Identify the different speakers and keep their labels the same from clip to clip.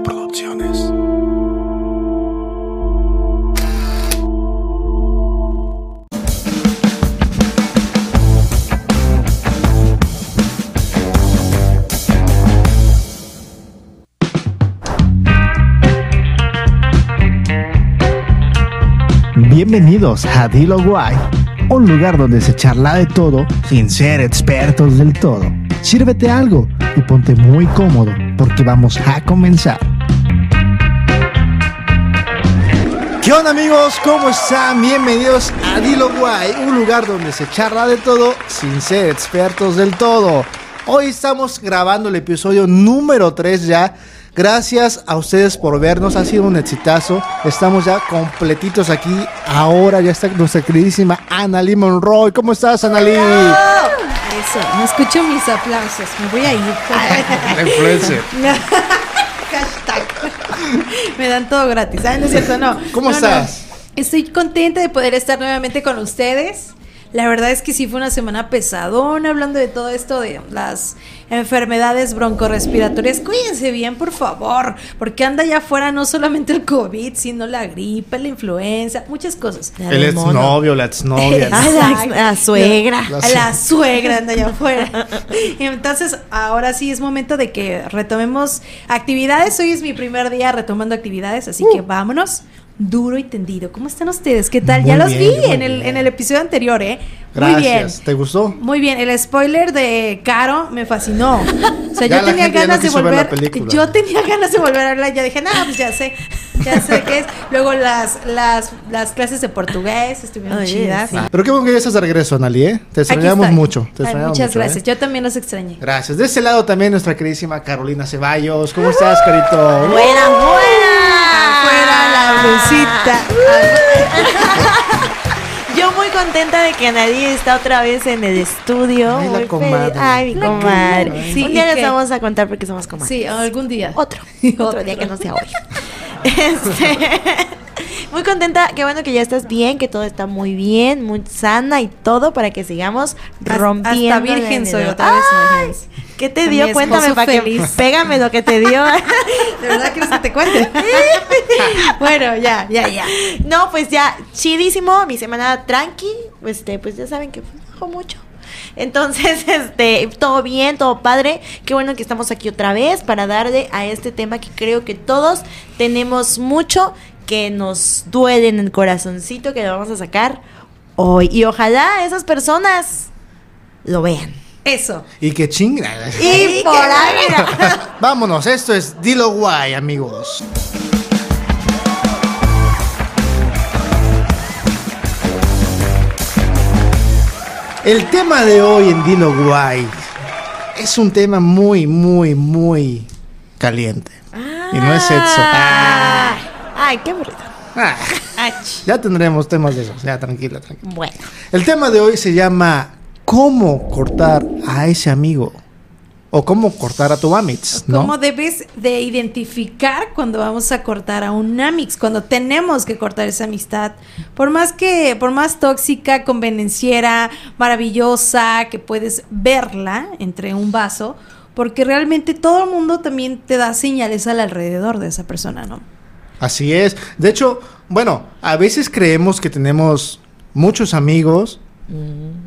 Speaker 1: Producciones.
Speaker 2: Bienvenidos a Dilo Guay, un lugar donde se charla de todo sin ser expertos del todo. Sírvete algo y ponte muy cómodo porque vamos a comenzar. ¿Qué onda amigos? ¿Cómo están? Bienvenidos a Dilo Guay, un lugar donde se charla de todo sin ser expertos del todo. Hoy estamos grabando el episodio número 3 ya. Gracias a ustedes por vernos, ha sido un exitazo. Estamos ya completitos aquí. Ahora ya está nuestra queridísima Annalie Monroy. ¿Cómo estás, Annalie?
Speaker 3: Eso, no escucho mis aplausos, me voy a ir.
Speaker 1: La influencer.
Speaker 3: Hashtag. Me dan todo gratis. Ah, no es cierto, no.
Speaker 2: ¿Cómo
Speaker 3: No, no.
Speaker 2: estás?
Speaker 3: Estoy contenta de poder estar nuevamente con ustedes. La verdad es que sí fue una semana pesadona hablando de todo esto de las enfermedades broncorespiratorias. Cuídense bien, por favor, porque anda allá afuera no solamente el COVID, sino la gripe, la influenza, muchas cosas.
Speaker 2: El exnovio, la exnovia.
Speaker 3: Ah,
Speaker 4: la, suegra.
Speaker 2: La
Speaker 3: suegra anda allá afuera. Entonces, ahora sí es momento de que retomemos actividades. Hoy es mi primer día retomando actividades, así que vámonos duro y tendido. ¿Cómo están ustedes? ¿Qué tal?
Speaker 2: Muy
Speaker 3: ya los
Speaker 2: bien,
Speaker 3: vi en el,
Speaker 2: bien.
Speaker 3: en el episodio anterior, ¿eh?
Speaker 2: Gracias.
Speaker 3: Muy bien.
Speaker 2: ¿Te gustó?
Speaker 3: Muy bien, el spoiler de Caro me fascinó. O sea,
Speaker 2: Ya
Speaker 3: yo tenía
Speaker 2: no
Speaker 3: ganas de volver. Yo tenía ganas de volver a verla. Ya dije, nada, pues ya sé. Ya sé qué es. Luego las, las, las clases de portugués estuvieron chidas.
Speaker 4: sí.
Speaker 2: Pero qué bueno que ya estás de regreso, Annalie. ¿eh? Te extrañamos mucho. Te
Speaker 3: Ay, muchas
Speaker 2: mucho,
Speaker 3: gracias.
Speaker 2: ¿eh?
Speaker 3: Yo también los extrañé.
Speaker 2: Gracias. De este lado también nuestra queridísima Carolina Ceballos. ¿Cómo estás, Carito?
Speaker 4: ¡Buena, buena!
Speaker 3: Blusita.
Speaker 4: Yo muy contenta de que Analí está otra vez en el estudio.
Speaker 2: Ay, la comadre.
Speaker 4: Ay, mi
Speaker 3: La
Speaker 4: comadre.
Speaker 3: comadre. Sí,
Speaker 4: Un día
Speaker 3: ¿y
Speaker 4: les vamos a contar porque somos comadres.
Speaker 3: Sí, algún día.
Speaker 4: Otro. Otro día que no sea hoy. Este, muy contenta, qué bueno que ya estás bien, que todo está muy bien, muy sana y todo para que sigamos rompiendo.
Speaker 3: Hasta virgen soy otra vez.
Speaker 4: Ay. ¿Qué te dio? Cuéntame para que pégame lo que te dio.
Speaker 3: ¿De verdad quieres que te cuente? bueno, ya, ya, ya.
Speaker 4: No, pues ya, chidísimo, mi semana tranqui, este, pues ya saben que bajo mucho. Entonces, este, todo bien, todo padre. Qué bueno que estamos aquí otra vez para darle a este tema que creo que todos tenemos mucho que nos duele en el corazoncito, que lo vamos a sacar hoy. Y ojalá esas personas lo vean.
Speaker 3: Eso.
Speaker 2: Y que chinga.
Speaker 4: Y por ahí.
Speaker 2: Vámonos, esto es Dilo Guay, amigos. El tema de hoy en Dilo Guay es un tema muy, muy, muy caliente. Y no es sexo.
Speaker 4: Ah. Ay, qué aburrido.
Speaker 2: Ah, ya tendremos temas de esos. Ya, tranquila, tranquila.
Speaker 4: Bueno.
Speaker 2: El tema de hoy se llama ¿Cómo cortar a ese amigo? O cómo cortar a tu amix, ¿no?
Speaker 3: ¿Cómo debes de identificar cuando vamos a cortar a un amix? Cuando tenemos que cortar esa amistad. Por más que, por más tóxica, convenenciera, maravillosa, que puedes verla entre un vaso, porque realmente todo el mundo también te da señales al alrededor de esa persona, ¿no?
Speaker 2: Así es. De hecho, bueno, a veces creemos que tenemos muchos amigos,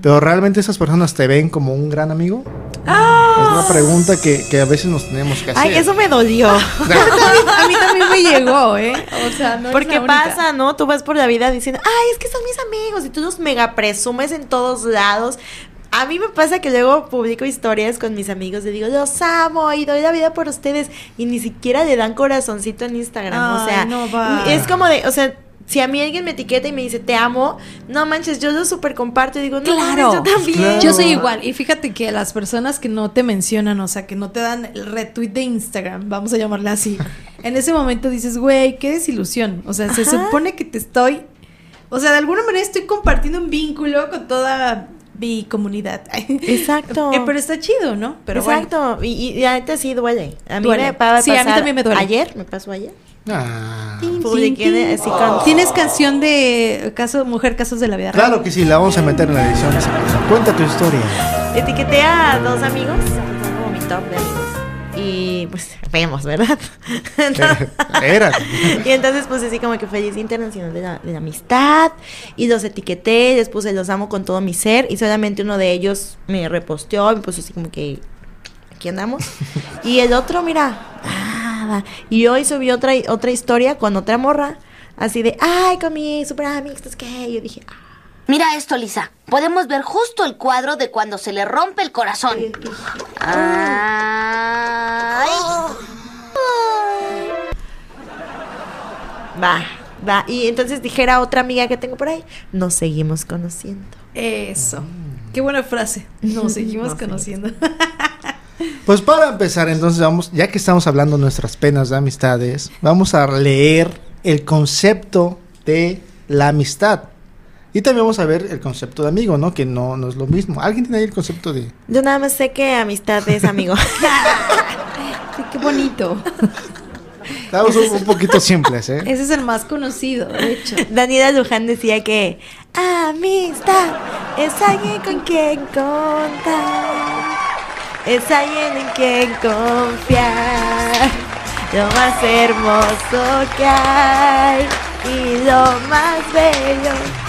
Speaker 2: pero realmente esas personas te ven como un gran amigo. Es una pregunta que, que a veces nos tenemos que hacer.
Speaker 4: Ay, eso me dolió.
Speaker 3: A mí también me llegó, ¿eh? O sea, no es
Speaker 4: Porque
Speaker 3: la única.
Speaker 4: pasa, ¿no? Tú vas por la vida diciendo, ay, es que son mis amigos y tú los mega presumes en todos lados. A mí me pasa que luego publico historias con mis amigos y digo, los amo y doy la vida por ustedes y ni siquiera le dan corazoncito en Instagram. o sea,
Speaker 3: no
Speaker 4: es como de, o sea, si a mí alguien me etiqueta y me dice, te amo, no manches, yo lo súper comparto y digo, no
Speaker 3: Claro.
Speaker 4: yo también.
Speaker 2: Claro.
Speaker 3: Yo soy igual. Y fíjate que las personas que no te mencionan, o sea, que no te dan el retweet de Instagram, vamos a llamarla así, en ese momento dices, güey, qué desilusión. O sea, se supone que te estoy. O sea, de alguna manera estoy compartiendo un vínculo con toda mi comunidad.
Speaker 4: Exacto.
Speaker 3: Eh, pero está chido, ¿no? Pero bueno.
Speaker 4: Exacto. Y, y, y ahorita sí duele. A mí
Speaker 3: Duele.
Speaker 4: me
Speaker 3: Sí, a mí también me duele.
Speaker 4: Ayer, me pasó ayer.
Speaker 2: Ah.
Speaker 4: Así con-
Speaker 3: ¿Tienes canción de caso, Mujer Casos de la Vida?
Speaker 2: Claro que sí, la vamos a meter en la edición. Cuenta tu historia.
Speaker 4: Etiqueté a dos amigos, como mi top de amigos. Y pues vemos, ¿verdad? Entonces-
Speaker 2: Era.
Speaker 4: y entonces puse así como que feliz internacional de la, de la amistad y los etiqueté, les puse los amo con todo mi ser y solamente uno de ellos me reposteó y puso así como que aquí andamos y el otro mira nada y hoy subí otra otra historia con otra morra así de ay con mi super amigos que yo dije "Ah".
Speaker 5: Mira esto, Lisa. Podemos ver justo el cuadro de cuando se le rompe el corazón. Ay.
Speaker 4: va va y entonces dijera otra amiga que tengo por ahí nos seguimos conociendo
Speaker 3: Eso. Qué buena frase. Nos seguimos
Speaker 4: Nos
Speaker 3: conociendo.
Speaker 2: Pues para empezar, entonces vamos, ya que estamos hablando de nuestras penas de amistades, vamos a leer el concepto de la amistad. Y también vamos a ver el concepto de amigo, ¿no? Que no, no es lo mismo. ¿Alguien tiene ahí el concepto de...?
Speaker 4: yo nada más sé que amistad es amigo
Speaker 3: Sí, qué bonito.
Speaker 2: Estamos un, un poquito simples, ¿eh?
Speaker 3: Ese es el más conocido, de hecho.
Speaker 4: Daniela Luján decía que amistad es alguien con quien contar, es alguien en quien confiar, lo más hermoso que hay y lo más bello.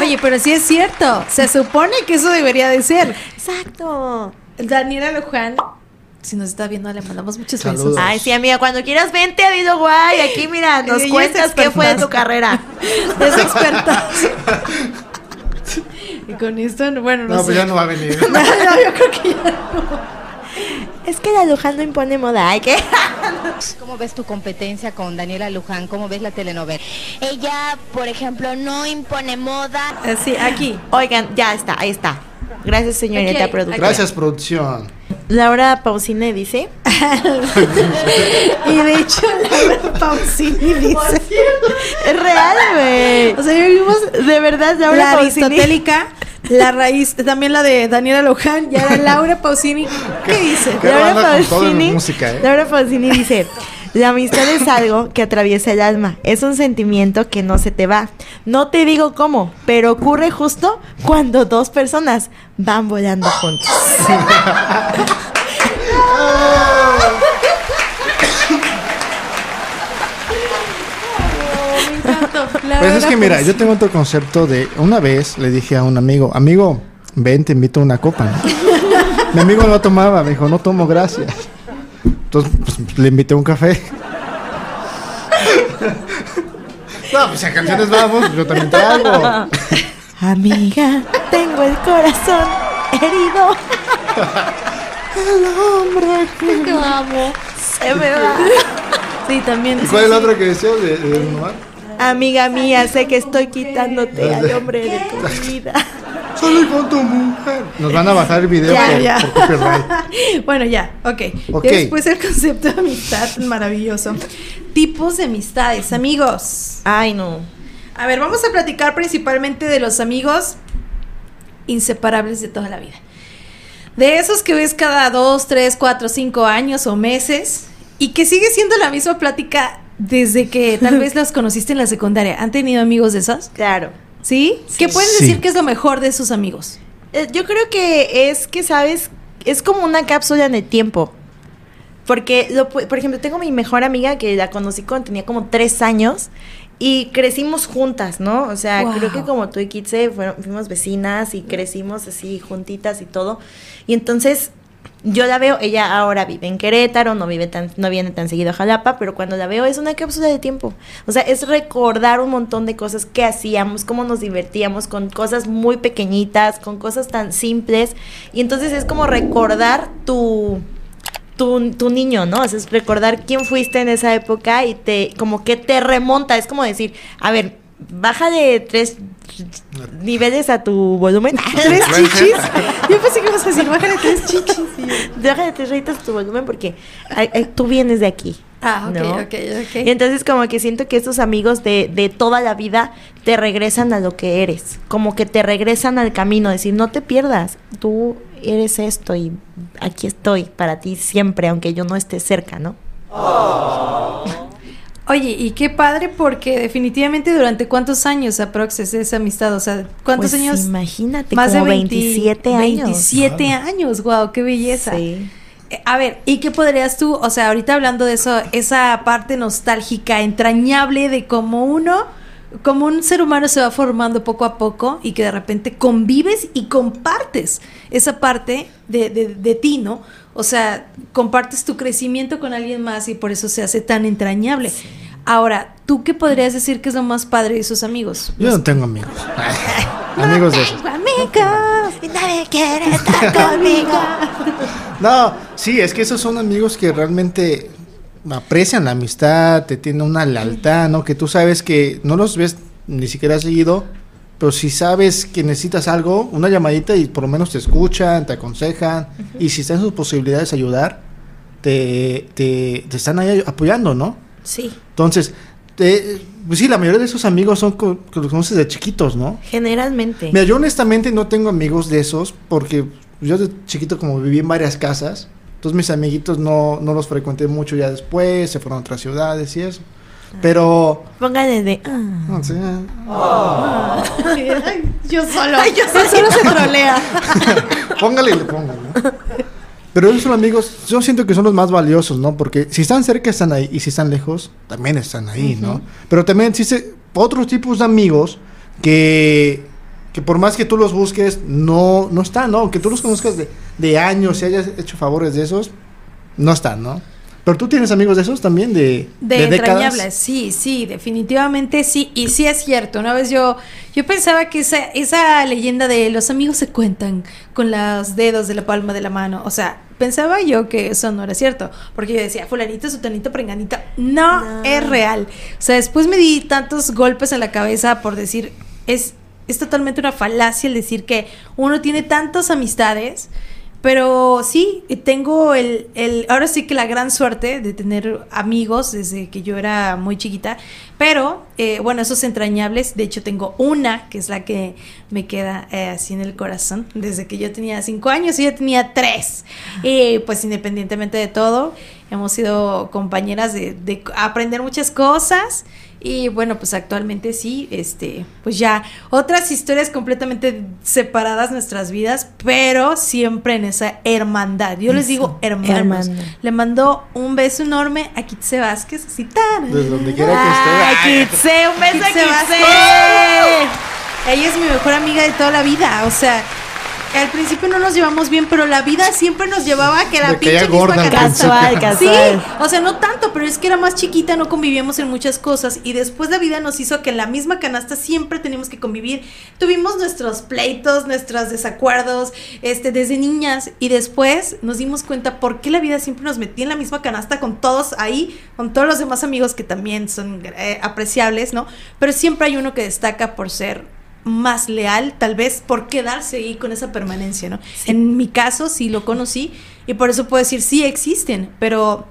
Speaker 3: Oye, pero sí es cierto. Se supone que eso debería de ser.
Speaker 4: exacto.
Speaker 3: Daniela Luján, si nos está viendo, le mandamos muchos
Speaker 2: Saludos.
Speaker 3: besos.
Speaker 4: Ay, sí, amiga, cuando quieras vente a Dido Guay. Aquí, mira, nos
Speaker 3: Ella
Speaker 4: cuentas qué fue de tu carrera.
Speaker 3: Es experta. y con esto, no- bueno, no,
Speaker 2: No,
Speaker 3: sé.
Speaker 2: pues ya no va a venir.
Speaker 3: No, no, yo creo que ya
Speaker 4: Es que la Luján no impone moda. Ay, ¿qué?
Speaker 6: ¿Cómo ves tu competencia con Daniela Luján? ¿Cómo ves la telenovela?
Speaker 5: Ella, por ejemplo, no impone moda.
Speaker 3: Eh, Sí, aquí.
Speaker 4: Oigan, ya está, ahí está. Gracias, señorita productora.
Speaker 2: Gracias, producción.
Speaker 4: Laura Pausine dice.
Speaker 3: Y de hecho, Laura Pausini dice.
Speaker 4: Es real, güey.
Speaker 3: O sea, ya vimos
Speaker 4: De verdad, Laura
Speaker 3: la
Speaker 4: Pausini.
Speaker 3: aristotélica, la raíz, también la de Daniela Luján, y ahora Laura Pausini. ¿Qué dice?
Speaker 2: Qué
Speaker 4: Laura Pausini,
Speaker 2: música, ¿eh?
Speaker 4: Laura Pausini dice, la amistad es algo que atraviesa el alma, es un sentimiento que no se te va. No te digo cómo, pero ocurre justo cuando dos personas van volando juntos.
Speaker 3: Encantó.
Speaker 2: Pues es que mira, yo tengo otro concepto de... Una vez le dije a un amigo, amigo, ven, te invito a una copa. ¿no? Mi amigo no tomaba, me dijo, no tomo, gracias. Entonces, pues, le invité un café. No, pues si a canciones vamos, yo también traigo.
Speaker 4: Amiga, tengo el corazón herido.
Speaker 3: Te amo.
Speaker 4: Se me va.
Speaker 3: Sí, también.
Speaker 2: ¿Y
Speaker 3: sí,
Speaker 2: cuál es la
Speaker 3: sí.
Speaker 2: otra que decías de, de Omar?
Speaker 4: Amiga mía, sé que estoy quitándote al hombre de tu vida.
Speaker 2: Salí con tu mujer. Nos van a bajar el video
Speaker 3: Ya,
Speaker 2: por,
Speaker 3: ya.
Speaker 2: por copyright.
Speaker 3: Bueno, ya, ok.
Speaker 2: Ok.
Speaker 3: Después el concepto de amistad, maravilloso. Tipos de amistades, amigos.
Speaker 4: Ay, no.
Speaker 3: A ver, vamos a platicar principalmente de los amigos inseparables de toda la vida. De esos que ves cada dos, tres, cuatro, cinco años o meses y que sigue siendo la misma plática desde que tal vez los conociste en la secundaria. ¿Han tenido amigos de esos?
Speaker 4: Claro.
Speaker 3: ¿Sí? ¿Qué pueden
Speaker 2: Sí.
Speaker 3: decir que es lo mejor de sus amigos?
Speaker 4: Eh, Yo creo que es que, ¿sabes? Es como una cápsula en el tiempo. Porque, lo por ejemplo, tengo mi mejor amiga que la conocí cuando tenía como tres años y crecimos juntas, ¿no? O sea,
Speaker 3: Wow.
Speaker 4: creo que como tú y Kitse fuimos vecinas y crecimos así juntitas y todo. Y entonces yo la veo, ella ahora vive en Querétaro, no vive tan, no viene tan seguido a Jalapa, pero cuando la veo es una cápsula de tiempo. O sea, es recordar un montón de cosas que hacíamos, cómo nos divertíamos con cosas muy pequeñitas, con cosas tan simples. Y entonces es como recordar tu, tu, tu niño, ¿no? Es recordar quién fuiste en esa época y te, como que te remonta. Es como decir, a ver, baja de tres niveles a tu volumen.
Speaker 3: ¿Tres chichis? Yo pensé que ibas a decir, bájale tres chichis.
Speaker 4: Deja de tres rayitas a tu volumen porque ay, ay, tú vienes de aquí.
Speaker 3: Ah, ok,
Speaker 4: ¿no?
Speaker 3: ok, ok.
Speaker 4: Y entonces como que siento que estos amigos de, de toda la vida te regresan a lo que eres, como que te regresan al camino, decir, no te pierdas, tú eres esto y aquí estoy para ti siempre, aunque yo no esté cerca, ¿no?
Speaker 3: Oye, y qué padre porque definitivamente durante cuántos años aprox es esa amistad, o sea, ¿cuántos
Speaker 4: Pues
Speaker 3: años?
Speaker 4: Imagínate,
Speaker 3: Más
Speaker 4: como
Speaker 3: de 20
Speaker 4: 27 años.
Speaker 3: 27 años, wow, qué belleza.
Speaker 4: Sí.
Speaker 3: Eh, A ver, ¿y qué podrías tú, o sea, ahorita hablando de eso, esa parte nostálgica, entrañable de cómo uno, como un ser humano se va formando poco a poco y que de repente convives y compartes esa parte de, de, de ti, ¿no? O sea, compartes tu crecimiento con alguien más y por eso se hace tan entrañable. Ahora, ¿tú qué podrías decir que es lo más padre de esos amigos?
Speaker 2: Yo no tengo amigos. amigos de esos.
Speaker 3: Amigos.
Speaker 4: Y nadie quiere estar conmigo.
Speaker 2: No, sí, es que esos son amigos que realmente aprecian la amistad, te tienen una lealtad, ¿no? Que tú sabes que no los ves ni siquiera seguido, pero si sabes que necesitas algo, una llamadita y por lo menos te escuchan, te aconsejan, y si están sus posibilidades de ayudar, te, te, te están ahí apoyando, ¿no?
Speaker 4: Sí,
Speaker 2: Entonces, te- pues sí, la mayoría de esos amigos son que los conoces de chiquitos, ¿no?
Speaker 4: generalmente.
Speaker 2: Mira, yo honestamente no tengo amigos de esos porque yo de chiquito como viví en varias casas, entonces mis amiguitos no, no los frecuenté mucho ya después, se fueron a otras ciudades y eso. Pero,
Speaker 4: Póngale de. ah.
Speaker 2: no sé,
Speaker 3: Yo solo.
Speaker 4: yo solo se trolea.
Speaker 2: póngale y le pongan, ¿no? Pero esos son amigos, yo siento que son los más valiosos, ¿no? Porque si están cerca están ahí y si están lejos también están ahí, ¿no? Pero también existe otros tipos de amigos que, que por más que tú los busques, no, no están, ¿no? Que tú los conozcas de, de años y hayas hecho favores de esos, no están, ¿no? Pero tú tienes amigos de esos también, de,
Speaker 3: De,
Speaker 2: de décadas.
Speaker 3: entrañables, sí, sí, definitivamente sí. Y sí es cierto. Una vez yo, yo pensaba que esa, esa leyenda de los amigos se cuentan con los dedos de la palma de la mano. O sea, pensaba yo que eso no era cierto. Porque yo decía, fulanito, sutanito, prenganita. No,
Speaker 4: No.
Speaker 3: es real. O sea, después me di tantos golpes en la cabeza por decir, es, es totalmente una falacia el decir que uno tiene tantas amistades. Pero sí, tengo el, el, ahora sí que la gran suerte de tener amigos desde que yo era muy chiquita. Pero, eh, bueno, esos entrañables, de hecho tengo una que es la que me queda eh, así en el corazón. Desde que yo tenía cinco años, y ella tenía tres. Y pues independientemente de todo, hemos sido compañeras de, de aprender muchas cosas. Y bueno, pues actualmente sí, este, pues ya otras historias completamente separadas nuestras vidas, pero siempre en esa hermandad. Yo les digo hermanos.
Speaker 4: Hermandad.
Speaker 3: Le mando un beso enorme a Kitse Vázquez, así tan.
Speaker 2: Desde donde quiera que esté.
Speaker 4: Kitse, un beso a
Speaker 3: Kitse Vázquez.
Speaker 4: Kitse.
Speaker 3: Ella es mi mejor amiga de toda la vida, o sea, al principio no nos llevamos bien, pero la vida siempre nos llevaba a que la pinche misma
Speaker 2: gorda al
Speaker 3: canasta.
Speaker 4: Casual,
Speaker 3: Sí,
Speaker 4: casual.
Speaker 3: o sea, no tanto, pero es que era más chiquita, no convivíamos en muchas cosas y después la vida nos hizo que en la misma canasta siempre teníamos que convivir. Tuvimos nuestros pleitos, nuestros desacuerdos, este, desde niñas y después nos dimos cuenta por qué la vida siempre nos metía en la misma canasta con todos ahí, con todos los demás amigos que también son eh, apreciables, ¿no? Pero siempre hay uno que destaca por ser más leal, tal vez por quedarse ahí con esa permanencia, ¿no? En mi caso sí lo conocí y por eso puedo decir sí existen, pero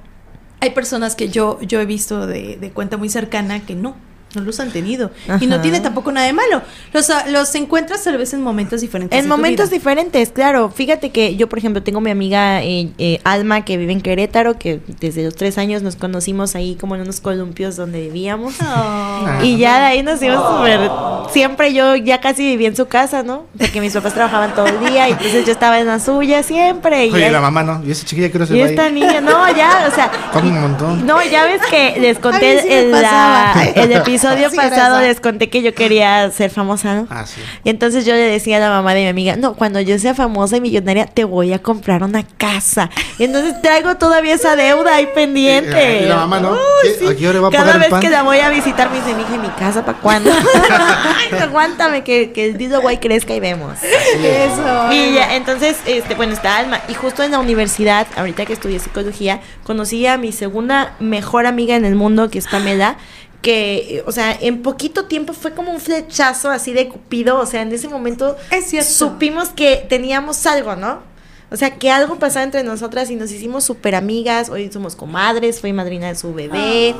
Speaker 3: hay personas que yo, yo he visto de, de cuenta muy cercana que no, no los han tenido. Y no tiene tampoco nada de malo. Los, ah, los encuentras tal vez en momentos diferentes.
Speaker 4: En momentos
Speaker 3: vida.
Speaker 4: diferentes, claro. Fíjate que yo, por ejemplo, tengo mi amiga eh, eh, Alma que vive en Querétaro, que desde los tres años nos conocimos ahí como en unos columpios donde vivíamos.
Speaker 3: Oh.
Speaker 4: Y ya de ahí nos dimos súper... Siempre yo ya casi vivía en su casa, ¿no? Porque mis papás trabajaban todo el día y entonces yo estaba en la suya siempre. Y
Speaker 2: Oye, la mamá no. Y esa chiquilla quiero se
Speaker 4: y
Speaker 2: va
Speaker 4: esta
Speaker 2: ahí.
Speaker 4: niña, no, ya, o sea...
Speaker 2: Come un montón.
Speaker 4: No, ya ves que les conté
Speaker 3: sí
Speaker 4: el, la- el episodio
Speaker 3: Sí,
Speaker 4: pasado, les conté que yo quería ser famosa, ¿no?
Speaker 2: Ah, sí.
Speaker 4: Y entonces yo le decía a la mamá de mi amiga, no, cuando yo sea famosa y millonaria, te voy a comprar una casa. Y entonces traigo todavía esa deuda ahí pendiente.
Speaker 2: Y la mamá, ¿no?
Speaker 4: Uy,
Speaker 2: ¿Qué- a qué hora va a
Speaker 4: Cada
Speaker 2: pagar el
Speaker 4: vez
Speaker 2: pan?
Speaker 4: que la voy a visitar me dice, mija, ¿y mi casa para cuándo? Ay, aguántame que, que el Dido Guay crezca y vemos.
Speaker 3: Eso.
Speaker 4: Y ya, entonces, este, bueno, está Alma. Y justo en la universidad, ahorita que estudié psicología, conocí a mi segunda mejor amiga en el mundo, que es Pamela. Que, o sea, en poquito tiempo fue como un flechazo así de cupido. O sea, en ese momento
Speaker 3: Es
Speaker 4: supimos que teníamos algo, ¿no? O sea, que algo pasaba entre nosotras y nos hicimos súper amigas. Hoy somos comadres, fui madrina de su bebé.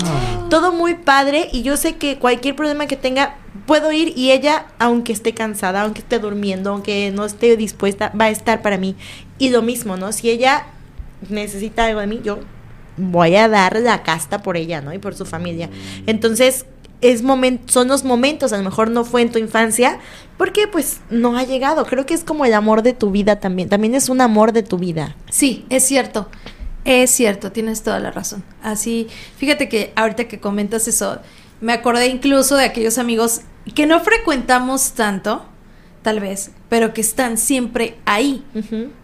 Speaker 4: Todo muy padre. Y yo sé que cualquier problema que tenga, puedo ir y ella, aunque esté cansada, aunque esté durmiendo, aunque no esté dispuesta, va a estar para mí. Y lo mismo, ¿no? Si ella necesita algo de mí, yo voy a dar la casta por ella, ¿no? Y por su familia. Entonces, es son los momentos, a lo mejor no fue en tu infancia, porque pues no ha llegado. Creo que es como el amor de tu vida también. También es un amor de tu vida.
Speaker 3: Sí, es cierto. Es cierto, tienes toda la razón. Así, fíjate que ahorita que comentas eso, me acordé incluso de aquellos amigos que no frecuentamos tanto, tal vez, pero que están siempre ahí.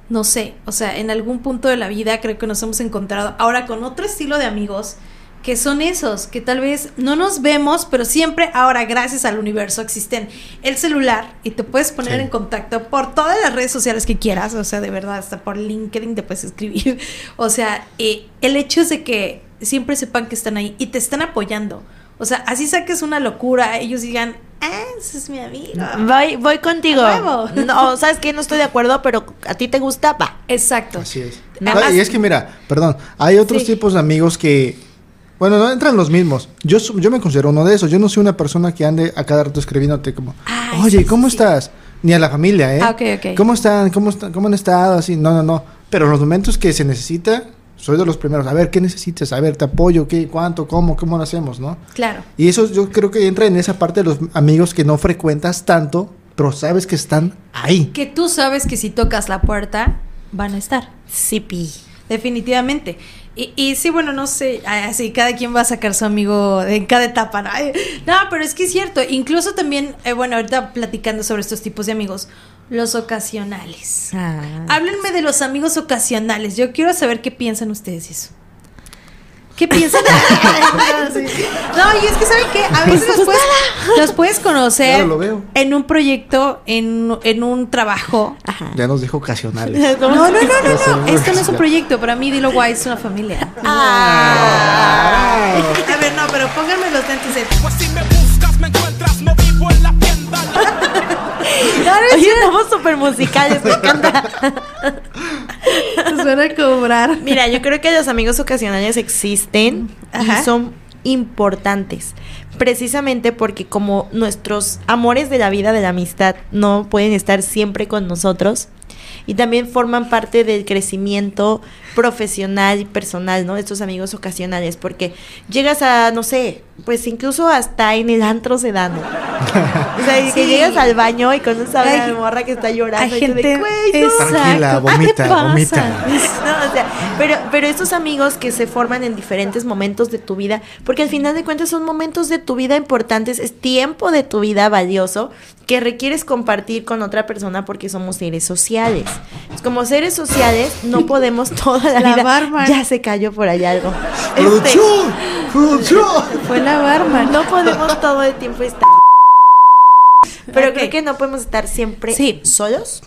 Speaker 3: No sé, o sea, en algún punto de la vida creo que nos hemos encontrado ahora con otro estilo de amigos que son esos, que tal vez no nos vemos, pero siempre ahora gracias al universo existen el celular y te puedes poner
Speaker 2: Sí.
Speaker 3: en contacto por todas las redes sociales que quieras, o sea, de verdad, hasta por LinkedIn te puedes escribir. O sea, eh, el hecho es de que siempre sepan que están ahí y te están apoyando. O sea, así saques una locura, ellos digan, ah, ese es mi amigo.
Speaker 4: Voy, voy contigo. No, ¿sabes qué? No estoy de acuerdo, pero a ti te gusta, va.
Speaker 3: Exacto.
Speaker 2: Así es.
Speaker 3: Además-
Speaker 2: Ah, y es que mira, perdón, hay otros
Speaker 3: Sí.
Speaker 2: tipos de amigos que, bueno, no entran los mismos. Yo, su- yo me considero uno de esos. Yo no soy una persona que ande a cada rato escribiéndote como,
Speaker 3: Ay,
Speaker 2: oye,
Speaker 3: sí,
Speaker 2: ¿cómo
Speaker 3: sí,
Speaker 2: estás? Ni a la familia, ¿eh?
Speaker 3: Ah, ok, ok.
Speaker 2: ¿Cómo están? ¿Cómo, están? ¿Cómo han estado? Así, no, no, no. Pero en los momentos que se necesita, soy de los primeros. A ver, ¿qué necesitas? A ver, te apoyo, ¿qué? ¿Cuánto? ¿Cómo? ¿Cómo lo hacemos? ¿No?
Speaker 3: Claro.
Speaker 2: Y eso yo creo que entra en esa parte de los amigos que no frecuentas tanto, pero sabes que están ahí.
Speaker 3: Que tú sabes que si tocas la puerta, van a estar.
Speaker 4: Sí, pi.
Speaker 3: Definitivamente. Y, y sí, bueno, no sé, así cada quien va a sacar su amigo en cada etapa, ¿no? Ay, No, pero es que es cierto. Incluso también, eh, bueno, ahorita platicando sobre estos tipos de amigos, los ocasionales.
Speaker 4: Ah.
Speaker 3: Háblenme de los amigos ocasionales. Yo quiero saber qué piensan ustedes de eso. ¿Qué piensan? no, y es que ¿saben qué? A veces los puedes, los puedes conocer
Speaker 2: Claro, lo veo.
Speaker 3: en un proyecto, en, en un trabajo.
Speaker 4: Ajá.
Speaker 2: Ya nos dijo ocasionales.
Speaker 3: No, no, no, no, no.
Speaker 2: es
Speaker 3: Esto no es un proyecto. Para mí, Dilo Guay es una familia.
Speaker 4: Ah.
Speaker 3: A ver, no, pero pónganme los lentes de.
Speaker 7: Pues si me buscas, me encuentras, no vivo.
Speaker 4: Oye, estamos súper musicales, me encanta.
Speaker 3: Nos van a cobrar.
Speaker 4: Mira, yo creo que los amigos ocasionales existen
Speaker 3: Ajá.
Speaker 4: y son importantes. Precisamente porque como nuestros amores de la vida, de la amistad, no pueden estar siempre con nosotros y también forman parte del crecimiento profesional y personal, ¿no? Estos amigos ocasionales, porque llegas a, no sé, pues incluso hasta en el antro se dan. O sea, que llegas al baño y conoces a una morra que está llorando
Speaker 3: Hay
Speaker 4: y tú de,
Speaker 3: gente.
Speaker 4: "Güey, no".
Speaker 3: Exacto.
Speaker 2: Tranquila,
Speaker 3: Ah, ¿qué
Speaker 2: vomita,
Speaker 3: pasa?
Speaker 2: vomita.
Speaker 4: No, o sea, pero, pero estos amigos que se forman en diferentes momentos de tu vida, porque al final de cuentas son momentos de tu vida importantes, es tiempo de tu vida valioso que requieres compartir con otra persona porque somos seres sociales. Pues como seres sociales no podemos toda la,
Speaker 3: La
Speaker 4: vida.
Speaker 3: barman.
Speaker 4: Ya se cayó por allá algo. Este,
Speaker 2: ¡Producción! ¡Producción!
Speaker 3: Fue la
Speaker 4: no podemos todo el tiempo estar. Pero creo que no podemos estar siempre
Speaker 3: Sí.
Speaker 4: solos.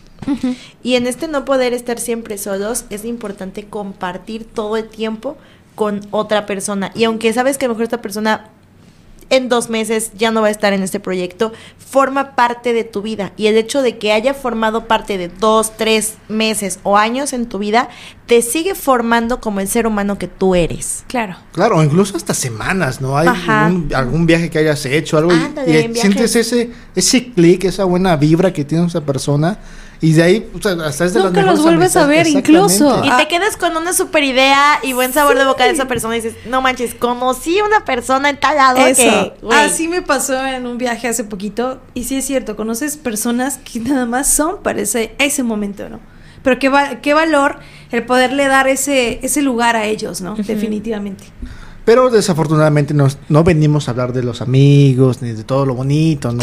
Speaker 4: Y en este no poder estar siempre solos, es importante compartir todo el tiempo con otra persona. Y aunque sabes que a lo mejor esta persona en dos meses ya no va a estar en este proyecto, forma parte de tu vida. Y el hecho de que haya formado parte de dos, tres meses o años en tu vida, te sigue formando como el ser humano que tú eres.
Speaker 3: Claro.
Speaker 2: Claro, o incluso hasta semanas, ¿no? Hay
Speaker 4: Ajá.
Speaker 2: algún, viaje que hayas hecho, algo, y-
Speaker 4: Ándale,
Speaker 2: y,
Speaker 4: viajes.
Speaker 2: sientes ese, ese clic, esa buena vibra que tiene esa persona, y de ahí, o sea, hasta es de las
Speaker 3: Nunca los vuelves a ver, incluso.
Speaker 4: Y
Speaker 3: Ah.
Speaker 4: te quedas con una super idea y buen sabor de boca de esa persona y dices, no manches, conocí a una persona en tal lado
Speaker 3: Eso.
Speaker 4: que, güey,
Speaker 3: Así me pasó en un viaje hace poquito. Y sí es cierto, conoces personas que nada más son para ese, ese momento, ¿no? Pero qué, va- qué valor el poderle dar ese, ese lugar a ellos, ¿no? Definitivamente.
Speaker 2: Pero desafortunadamente nos- no venimos a hablar de los amigos ni de todo lo bonito, ¿no?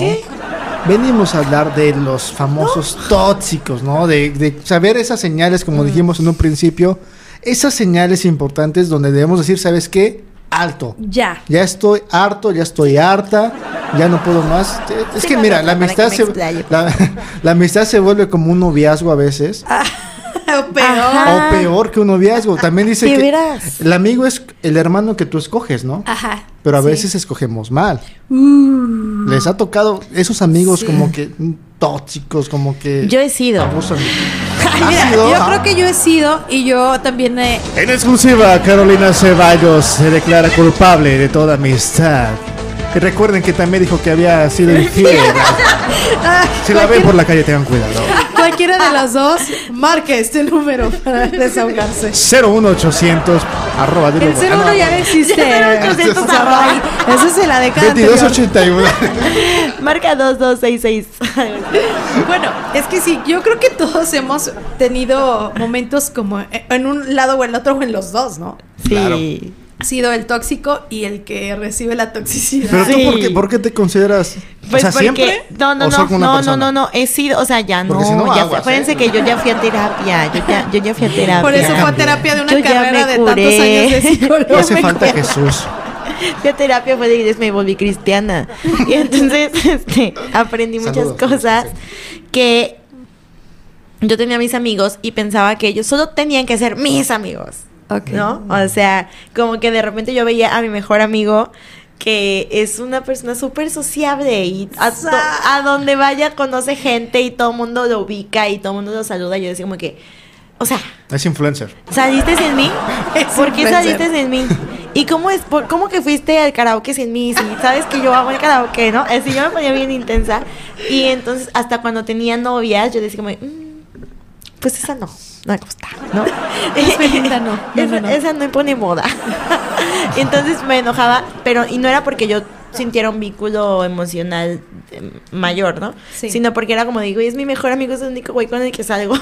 Speaker 2: Venimos a hablar de los famosos tóxicos, ¿no? De, de saber esas señales, como dijimos en un principio, esas señales importantes donde debemos decir, ¿sabes qué? Alto.
Speaker 3: Ya.
Speaker 2: Ya estoy harto, ya estoy harta, ya no puedo más. Es
Speaker 4: Sí,
Speaker 2: que mira, la amistad se la, la amistad se vuelve como un noviazgo a veces.
Speaker 3: o peor.
Speaker 4: Ajá.
Speaker 2: O peor que un noviazgo. También dice
Speaker 4: ¿De
Speaker 2: que
Speaker 4: veras?
Speaker 2: el amigo es el hermano que tú escoges, ¿no?
Speaker 3: Ajá.
Speaker 2: Pero a
Speaker 3: Sí.
Speaker 2: veces escogemos mal.
Speaker 4: Uh.
Speaker 2: Les ha tocado esos amigos como que mm, tóxicos, como que
Speaker 4: yo he sido.
Speaker 2: abusan.
Speaker 3: Ay,
Speaker 2: ¿Ha
Speaker 3: mira,
Speaker 2: sido?
Speaker 3: yo
Speaker 2: Ah.
Speaker 3: creo que yo he sido y yo también he...
Speaker 1: En exclusiva, Carolina Ceballos se declara culpable de toda amistad.
Speaker 2: Y recuerden que también dijo que había sido infiel.
Speaker 3: Ah,
Speaker 1: Si la ven por la calle, tengan cuidado.
Speaker 3: Cualquiera de las dos, marque este número para desahogarse.
Speaker 1: 01800
Speaker 2: Arroba
Speaker 3: El
Speaker 2: guay.
Speaker 3: 01
Speaker 2: Ah, no,
Speaker 3: ya no existe.
Speaker 4: Ya no, 800
Speaker 3: O sea,
Speaker 4: arroba.
Speaker 3: Eso es de la década anterior.
Speaker 2: 2281.
Speaker 4: Marca 2266.
Speaker 3: Bueno, es que sí, yo creo que todos hemos tenido momentos como en un lado o en el otro o en los dos, ¿no?
Speaker 4: Sí.
Speaker 2: Claro.
Speaker 3: Ha sido el tóxico y el que recibe la toxicidad.
Speaker 2: Pero tú,
Speaker 4: Sí.
Speaker 2: ¿por qué, por qué te consideras?
Speaker 4: Pues
Speaker 2: o sea,
Speaker 4: porque
Speaker 2: siempre.
Speaker 4: no, no,
Speaker 2: ¿O solo
Speaker 4: no, no, no, no, no, he sido, o sea, ya no,
Speaker 2: si no,
Speaker 4: ya,
Speaker 2: aguas,
Speaker 4: acuérdense
Speaker 2: ¿eh?
Speaker 4: que yo ya fui a terapia, yo ya, yo ya fui a terapia.
Speaker 3: Por eso fue a terapia de una
Speaker 4: Yo
Speaker 3: carrera de tantos
Speaker 4: curé.
Speaker 3: años de psicólogo.
Speaker 2: No hace
Speaker 3: me
Speaker 2: falta
Speaker 3: acuerdo.
Speaker 2: Jesús.
Speaker 4: Fui a terapia fue de iglesia, me volví cristiana. Y entonces este, aprendí muchas cosas que yo tenía mis amigos y pensaba que ellos solo tenían que ser mis amigos.
Speaker 3: Ok.
Speaker 4: ¿No? O sea, como que de repente yo veía a mi mejor amigo que es una persona súper sociable y a, to- a donde vaya conoce gente y todo el mundo lo ubica y todo el mundo lo saluda. Y yo decía como que, o sea,
Speaker 2: Es influencer.
Speaker 4: ¿Saliste sin mí?
Speaker 3: Es
Speaker 4: ¿Por qué
Speaker 3: influencer.
Speaker 4: saliste sin mí? ¿Y cómo es? por- ¿Cómo que fuiste al karaoke sin mí? Si sabes que yo amo el karaoke, ¿no? Así yo me ponía bien intensa. Y entonces, hasta cuando tenía novias, yo decía como, "Mm, pues esa no, no me gusta, ¿no?
Speaker 3: Es Belinda, no. No,
Speaker 4: esa,
Speaker 3: no, no.
Speaker 4: esa no impone moda. entonces me enojaba, pero, y no era porque yo sintiera un vínculo emocional eh, mayor, ¿no?
Speaker 3: Sí.
Speaker 4: Sino porque era como digo, es mi mejor amigo, es el único güey con el que salgo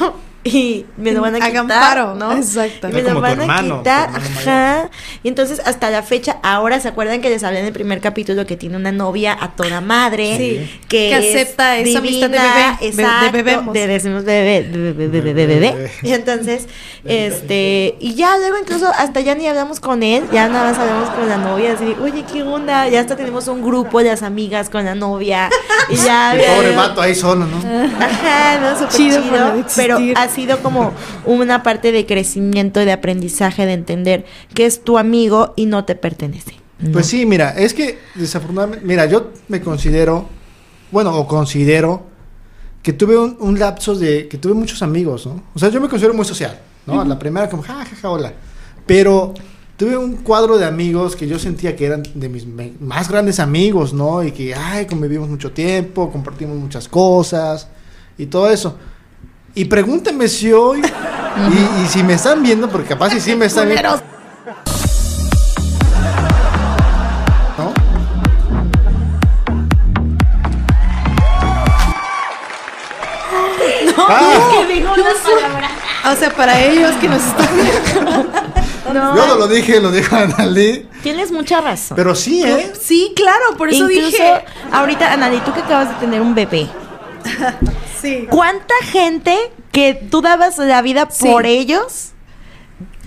Speaker 4: y me lo van a
Speaker 3: Hagan
Speaker 4: quitar,
Speaker 3: paro,
Speaker 4: ¿no?
Speaker 3: exacto.
Speaker 4: Y me lo
Speaker 2: como tu
Speaker 4: van a quitar, ajá. Y entonces hasta la fecha, ahora se acuerdan que les hablé en el primer capítulo que tiene una novia a toda madre,
Speaker 3: Sí.
Speaker 4: que,
Speaker 3: Que
Speaker 4: es
Speaker 3: acepta esa amistad de
Speaker 4: divina,
Speaker 3: bebé, de- bebemos.
Speaker 4: de decimos bebé, de bebé, de bebé, de bebé. Y entonces, este, y ya luego incluso hasta ya ni hablamos con él, ya nada más hablamos con la novia, así, oye, ¿qué onda? Ya hasta tenemos un grupo de las amigas con la novia. Y ya
Speaker 2: El pobre vato ahí solo, ¿no?
Speaker 4: Ajá, no, súper
Speaker 3: Chido
Speaker 4: chido, pero ha sido como una parte de crecimiento, de aprendizaje, de entender que es tu amigo y no te pertenece. ¿no?
Speaker 2: Pues sí, mira, es que desafortunadamente, mira, yo me considero, bueno, o considero que tuve un, un lapso de, que tuve muchos amigos, ¿no? O sea, yo me considero muy social, ¿no? La primera como, ja, ja, ja, hola. Pero tuve un cuadro de amigos que yo sentía que eran de mis más grandes amigos, ¿no? Y que, ay, convivimos mucho tiempo, compartimos muchas cosas y todo eso. Y pregúntenme si hoy, y, y si me están viendo, porque capaz si sí me están viendo. ¿No? Ah,
Speaker 3: O sea, para ellos que nos están
Speaker 4: No,
Speaker 2: yo no lo dije, lo dijo Analí.
Speaker 4: tienes mucha razón.
Speaker 2: Pero sí, ¿eh?
Speaker 3: Sí, claro, por eso
Speaker 4: Incluso,
Speaker 3: dije.
Speaker 4: ahorita, Anali, tú que acabas de tener un bebé,
Speaker 3: Sí.
Speaker 4: ¿cuánta gente que tú dabas la vida
Speaker 3: Sí.
Speaker 4: por ellos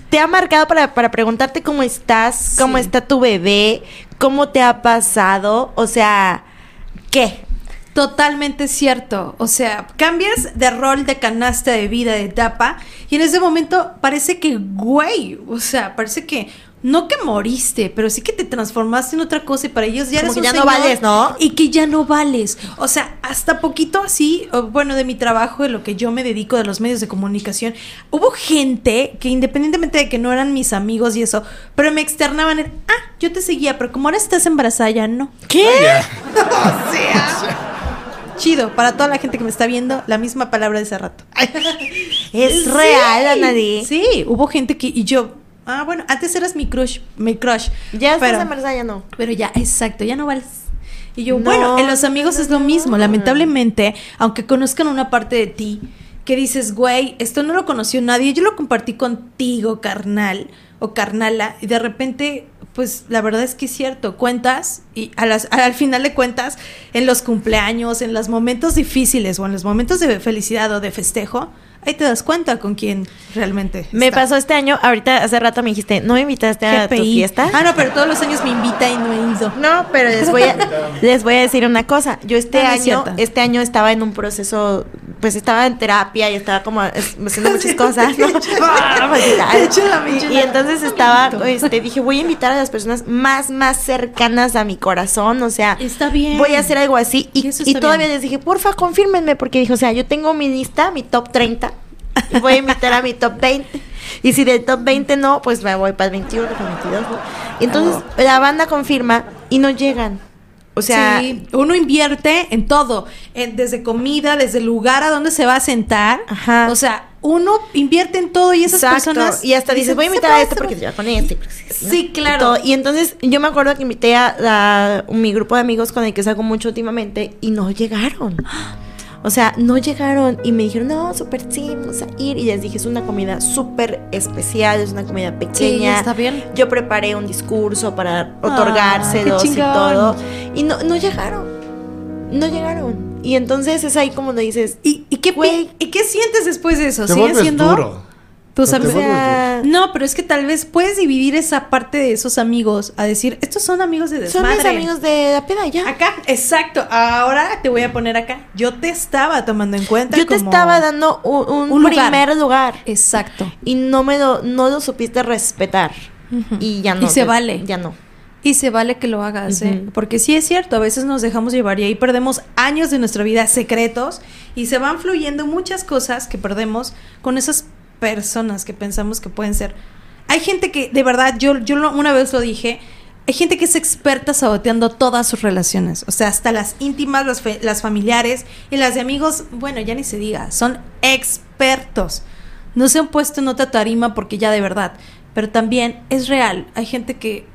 Speaker 4: te ha marcado para, para preguntarte cómo estás, cómo
Speaker 3: Sí.
Speaker 4: está tu bebé, cómo te ha pasado? O sea, ¿qué?
Speaker 3: Totalmente cierto. O sea, cambias de rol, de canasta, de vida, de etapa. Y en ese momento parece que, güey, o sea, parece que no que moriste, pero sí que te transformaste en otra cosa y para ellos ya
Speaker 4: Como
Speaker 3: eres
Speaker 4: que
Speaker 3: un
Speaker 4: ya no vales, ¿no?
Speaker 3: Y que ya no vales. O sea, hasta poquito así, o, bueno, de mi trabajo, de lo que yo me dedico, de los medios de comunicación, hubo gente que independientemente de que no eran mis amigos y eso, pero me externaban en, ah, yo te seguía, pero como ahora estás embarazada ya no.
Speaker 4: ¿Qué?
Speaker 3: Chido, para toda la gente que me está viendo, la misma palabra de ese rato.
Speaker 4: Es
Speaker 3: Sí.
Speaker 4: real, Anali.
Speaker 3: Sí, hubo gente que, y yo, ah, bueno, antes eras mi crush, mi crush.
Speaker 4: Ya estás
Speaker 3: pero,
Speaker 4: embarazada, ya no.
Speaker 3: pero ya, exacto, ya no vales. Y yo,
Speaker 4: No,
Speaker 3: bueno, en los amigos
Speaker 4: no,
Speaker 3: es lo mismo. Lamentablemente, aunque conozcan una parte de ti que dices, güey, esto no lo conoció nadie, yo lo compartí contigo, carnal o carnala, y de repente, pues la verdad es que es cierto, cuentas y a las, al final de cuentas, en los cumpleaños, en los momentos difíciles o en los momentos de felicidad o de festejo, ahí te das cuenta con quién realmente.
Speaker 4: Me
Speaker 3: está.
Speaker 4: pasó este año, ahorita hace rato me dijiste, ¿no me invitaste a tu fiesta?
Speaker 3: Ah, no, pero todos los años me invita y no he ido.
Speaker 4: No, pero les voy a, les voy a decir una cosa. Yo este
Speaker 3: No, no es
Speaker 4: año, este año estaba en un proceso, pues estaba en terapia y estaba como haciendo muchas cosas. y, entonces estaba, este, dije, voy a invitar a las personas más, más cercanas a mi corazón. O sea,
Speaker 3: Está bien.
Speaker 4: voy a hacer algo así. Y,
Speaker 3: Y
Speaker 4: y todavía
Speaker 3: bien.
Speaker 4: les dije, porfa, confírmenme, porque dije, o sea, yo tengo mi lista, mi top 30. Y voy a invitar a mi top 20. Y si del top 20 no, pues me voy para el 21, para el 22. ¿no? Entonces la banda confirma y no llegan. O sea,
Speaker 3: Sí, uno invierte en todo, en- desde comida, desde el lugar a donde se va a sentar.
Speaker 4: Ajá.
Speaker 3: O sea, uno invierte en todo y esas
Speaker 4: Exacto.
Speaker 3: personas.
Speaker 4: Y hasta dices, voy a
Speaker 3: "Se
Speaker 4: invitar a este porque
Speaker 3: puede".
Speaker 4: se va con este. sí, ¿no?
Speaker 3: Sí,
Speaker 4: Y
Speaker 3: claro.
Speaker 4: Y entonces yo me acuerdo que invité a, a mi grupo de amigos con el que salgo mucho últimamente y no llegaron. O sea, no llegaron y me dijeron, no, súper sí, vamos a ir. Y les dije, es una comida súper especial, es una comida pequeña.
Speaker 3: está bien.
Speaker 4: Yo preparé un discurso para otorgárselos y todo. Y no, no llegaron. No llegaron. Y entonces es ahí como le dices,
Speaker 3: ¿Y, y qué, ¿Y qué sientes después de eso?
Speaker 2: Te
Speaker 3: ¿Sigue
Speaker 2: vuelves
Speaker 3: siendo
Speaker 2: duro.
Speaker 3: Tus
Speaker 2: Te
Speaker 3: amigos?
Speaker 4: sea,
Speaker 3: No, pero es que tal vez puedes dividir esa parte de esos amigos a decir, estos son amigos de
Speaker 4: son
Speaker 3: desmadre.
Speaker 4: mis amigos de la peda ya.
Speaker 3: Acá, exacto. Ahora te voy a poner acá. Yo te estaba tomando en cuenta.
Speaker 4: Yo te estaba dando un, un
Speaker 3: un lugar.
Speaker 4: primer lugar.
Speaker 3: Exacto.
Speaker 4: y no me lo, no lo supiste respetar. Y ya no.
Speaker 3: Y se vale.
Speaker 4: Ya no.
Speaker 3: Y se vale que lo hagas, ¿eh? Porque sí es cierto, a veces nos dejamos llevar y ahí perdemos años de nuestra vida secretos y se van fluyendo muchas cosas que perdemos con esas personas que pensamos que pueden ser. Hay gente que, de verdad, yo, yo lo- una vez lo dije, hay gente que es experta saboteando todas sus relaciones, o sea, hasta las íntimas, las, fe- las familiares y las de amigos, bueno, ya ni se diga, son expertos. No se han puesto en otra tarima porque ya de verdad, pero también es real, hay gente que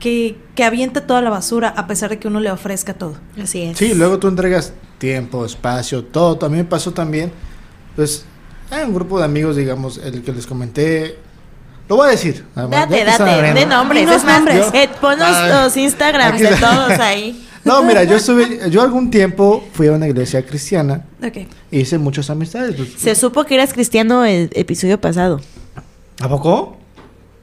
Speaker 3: que, que avienta toda la basura a pesar de que uno le ofrezca todo.
Speaker 4: Así es.
Speaker 2: Sí, luego tú entregas tiempo, espacio, todo. A mí me pasó también. Pues hay un grupo de amigos, digamos, el que les comenté. Lo voy a decir. nada más, ya
Speaker 4: Date,
Speaker 2: que
Speaker 4: date, de nombres. Es
Speaker 3: nombres.
Speaker 4: eh, pon los, los Instagrams de todos ahí.
Speaker 2: No, mira, yo estuve, yo algún tiempo fui a una iglesia cristiana
Speaker 3: Ok.
Speaker 2: e hice muchas amistades. pues,
Speaker 4: Se supo que eras cristiano el episodio pasado.
Speaker 2: ¿A poco?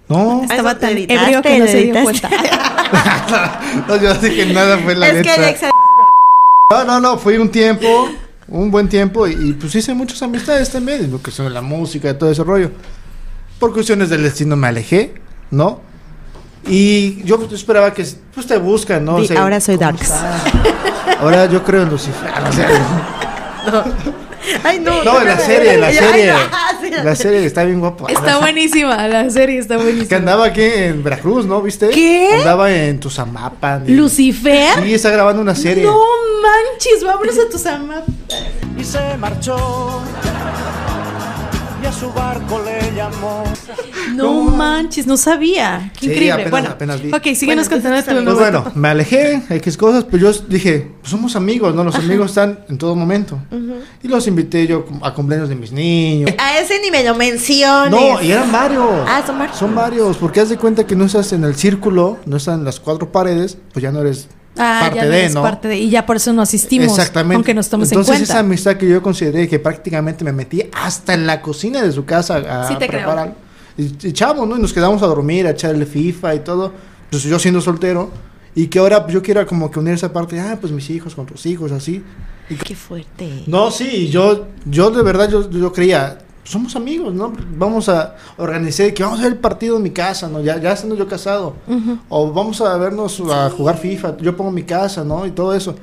Speaker 2: No,
Speaker 3: Estaba tan ebrio que no se dio
Speaker 4: editaste.
Speaker 3: cuenta.
Speaker 2: no, yo dije nada fue la
Speaker 4: es que
Speaker 2: letra.
Speaker 4: Alexa.
Speaker 2: No, no, no, fui un tiempo, un buen tiempo, y, y, pues hice muchas amistades también, lo que son la música y todo ese rollo. Por cuestiones del destino me alejé, ¿no? Y yo pues, esperaba que pues te buscan, ¿no?
Speaker 4: Di, ahora soy
Speaker 2: ¿cómo
Speaker 4: Darks.
Speaker 2: Ahora yo creo en Lucifer. o sea,
Speaker 4: Ay, no.
Speaker 2: no, en la serie, en la
Speaker 4: Ay,
Speaker 2: serie.
Speaker 4: no, sí,
Speaker 2: La serie está bien guapa.
Speaker 3: Está buenísima, la serie está
Speaker 2: Que
Speaker 3: buenísima.
Speaker 2: andaba aquí en Veracruz, ¿no? ¿Viste?
Speaker 3: ¿Qué?
Speaker 2: Andaba en Tuzamapan. y-
Speaker 3: ¿Lucifer?
Speaker 2: Sí, está grabando una serie.
Speaker 3: No manches, vámonos a tus amas.
Speaker 8: y se marchó su barco le llamó.
Speaker 3: No manches, no sabía. Qué
Speaker 2: Sí,
Speaker 3: increíble.
Speaker 2: apenas-
Speaker 3: bueno,
Speaker 2: apenas vi.
Speaker 3: ok, síguenos
Speaker 4: Bueno,
Speaker 3: contando tu
Speaker 2: Pues bueno, me alejé, X cosas, pues yo dije, pues somos amigos, ¿no? Los amigos están en todo momento. Y los invité yo a cumpleaños de mis niños.
Speaker 4: A ese ni me lo menciones.
Speaker 2: No, y eran varios.
Speaker 4: Ah, son varios.
Speaker 2: Son varios, porque haz de cuenta que no estás en el círculo, no estás en las cuatro paredes, pues ya no eres
Speaker 3: Ah,
Speaker 2: parte
Speaker 3: ya
Speaker 2: de, ¿no?
Speaker 3: parte de. Y ya por eso no asistimos.
Speaker 2: Exactamente.
Speaker 3: Aunque nos tomemos
Speaker 2: Entonces
Speaker 3: en
Speaker 2: esa
Speaker 3: cuenta.
Speaker 2: amistad que yo consideré que prácticamente me metí hasta en la cocina de su casa a
Speaker 3: Sí te creo.
Speaker 2: preparar. Y, y echamos, ¿no? Y nos quedamos a dormir, a echarle FIFA y todo. Pues yo siendo soltero. Y que ahora yo quiera como que unir esa parte, ah, pues mis hijos con tus hijos, así.
Speaker 4: Qué fuerte.
Speaker 2: No, sí, yo, yo de verdad, yo, yo creía, somos amigos, ¿no? Vamos a organizar, que vamos a ver el partido en mi casa, ¿no? Ya, ya estando yo casado. O vamos a vernos a jugar FIFA, yo pongo mi casa, ¿no? Y todo eso.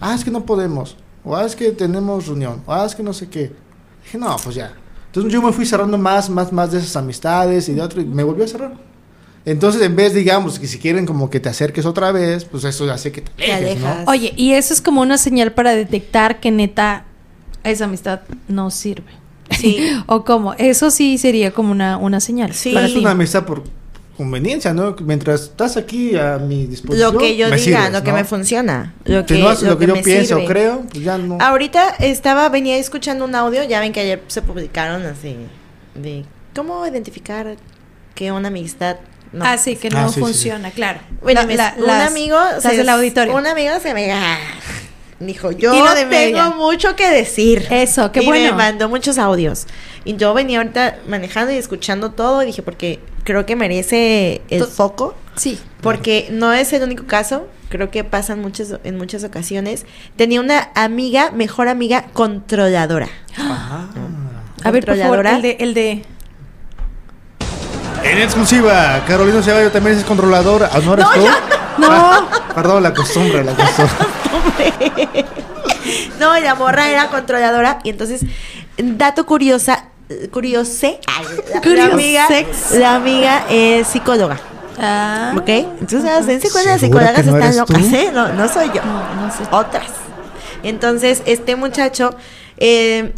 Speaker 2: Ah, es que no podemos. O ah, es que tenemos reunión. O ah, es que no sé qué. Dije, no, pues ya. Entonces yo me fui cerrando más, más, más de esas amistades y de otro, y me volví a cerrar. Entonces, en vez, digamos, que si quieren como que te acerques otra vez, pues eso hace que te alejes.
Speaker 3: Oye, y eso es como una señal para detectar que neta esa amistad no sirve.
Speaker 4: Sí.
Speaker 3: o como, eso sí sería como una, una señal.
Speaker 4: Sí.
Speaker 3: para
Speaker 2: es
Speaker 3: ti.
Speaker 2: una amistad por conveniencia, ¿no? Mientras estás aquí a mi disposición.
Speaker 4: Lo que yo
Speaker 2: me
Speaker 4: diga,
Speaker 2: sirves,
Speaker 4: lo que
Speaker 2: ¿no?
Speaker 4: me funciona. Lo
Speaker 2: Si
Speaker 4: que,
Speaker 2: no haces lo, que, yo
Speaker 4: me
Speaker 2: pienso
Speaker 4: sirve.
Speaker 2: creo, pues ya no.
Speaker 4: Ahorita estaba, venía escuchando un audio, ya ven que ayer se publicaron así, de cómo identificar que una amistad no.
Speaker 3: Ah, sí, que no
Speaker 2: Ah, sí, sí,
Speaker 3: funciona, claro.
Speaker 4: Bueno,
Speaker 3: La-
Speaker 4: un
Speaker 3: las-
Speaker 4: amigo, se-
Speaker 3: del auditorio.
Speaker 4: Un amigo se me dijo, yo tengo
Speaker 3: media.
Speaker 4: mucho que decir.
Speaker 3: Eso, qué
Speaker 4: y
Speaker 3: bueno.
Speaker 4: me mandó muchos audios. Y yo venía ahorita manejando y escuchando todo y dije, porque creo que merece el
Speaker 3: To-
Speaker 4: foco.
Speaker 3: Sí.
Speaker 4: Porque no es el único caso, creo que pasan muchas, en muchas ocasiones. Tenía una amiga, mejor amiga, controladora.
Speaker 2: Ah.
Speaker 3: A ver, por favor,
Speaker 4: Controladora.
Speaker 3: el de, el de.
Speaker 2: En exclusiva, Carolina Ceballos también es controladora. ¿Ah, ¿No eres tú?
Speaker 3: No.
Speaker 2: Ah, perdón, la costumbre, la costumbre.
Speaker 4: No, la morra era controladora y entonces, dato curiosa, curiose, ay, la, amiga, la amiga es psicóloga,
Speaker 3: Ah.
Speaker 4: ¿ok? Entonces, las dense cuenta, las
Speaker 2: ¿Segura
Speaker 4: psicólogas
Speaker 2: no
Speaker 4: están locas? ¿eh? No, no soy yo,
Speaker 3: No, no sé.
Speaker 4: otras. Entonces, este muchacho eh,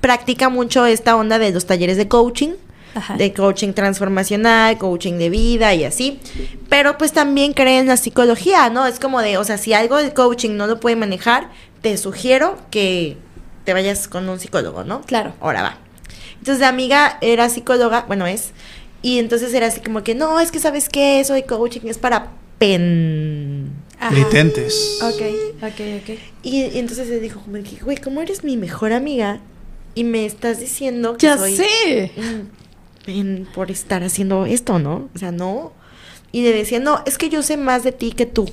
Speaker 4: practica mucho esta onda de los talleres de coaching.
Speaker 3: Ajá.
Speaker 4: De coaching transformacional, coaching de vida y así. Pero pues también cree en la psicología, ¿no? Es como de, o sea, si algo del coaching no lo puede manejar, te sugiero que te vayas con un psicólogo, ¿no?
Speaker 3: Claro.
Speaker 4: Ahora va. Entonces la amiga era psicóloga, bueno es, y entonces era así como que, no, es que sabes qué, eso de coaching es para pen...
Speaker 3: Ajá.
Speaker 2: Penitentes.
Speaker 3: Ok, ok, ok.
Speaker 4: Y, y entonces le dijo, como que, güey, ¿cómo eres mi mejor amiga? Y me estás diciendo que
Speaker 3: Ya
Speaker 4: soy
Speaker 3: sé.
Speaker 4: Por estar haciendo esto, ¿no? O sea, no. Y le decía, no, es que yo sé más de ti que tú.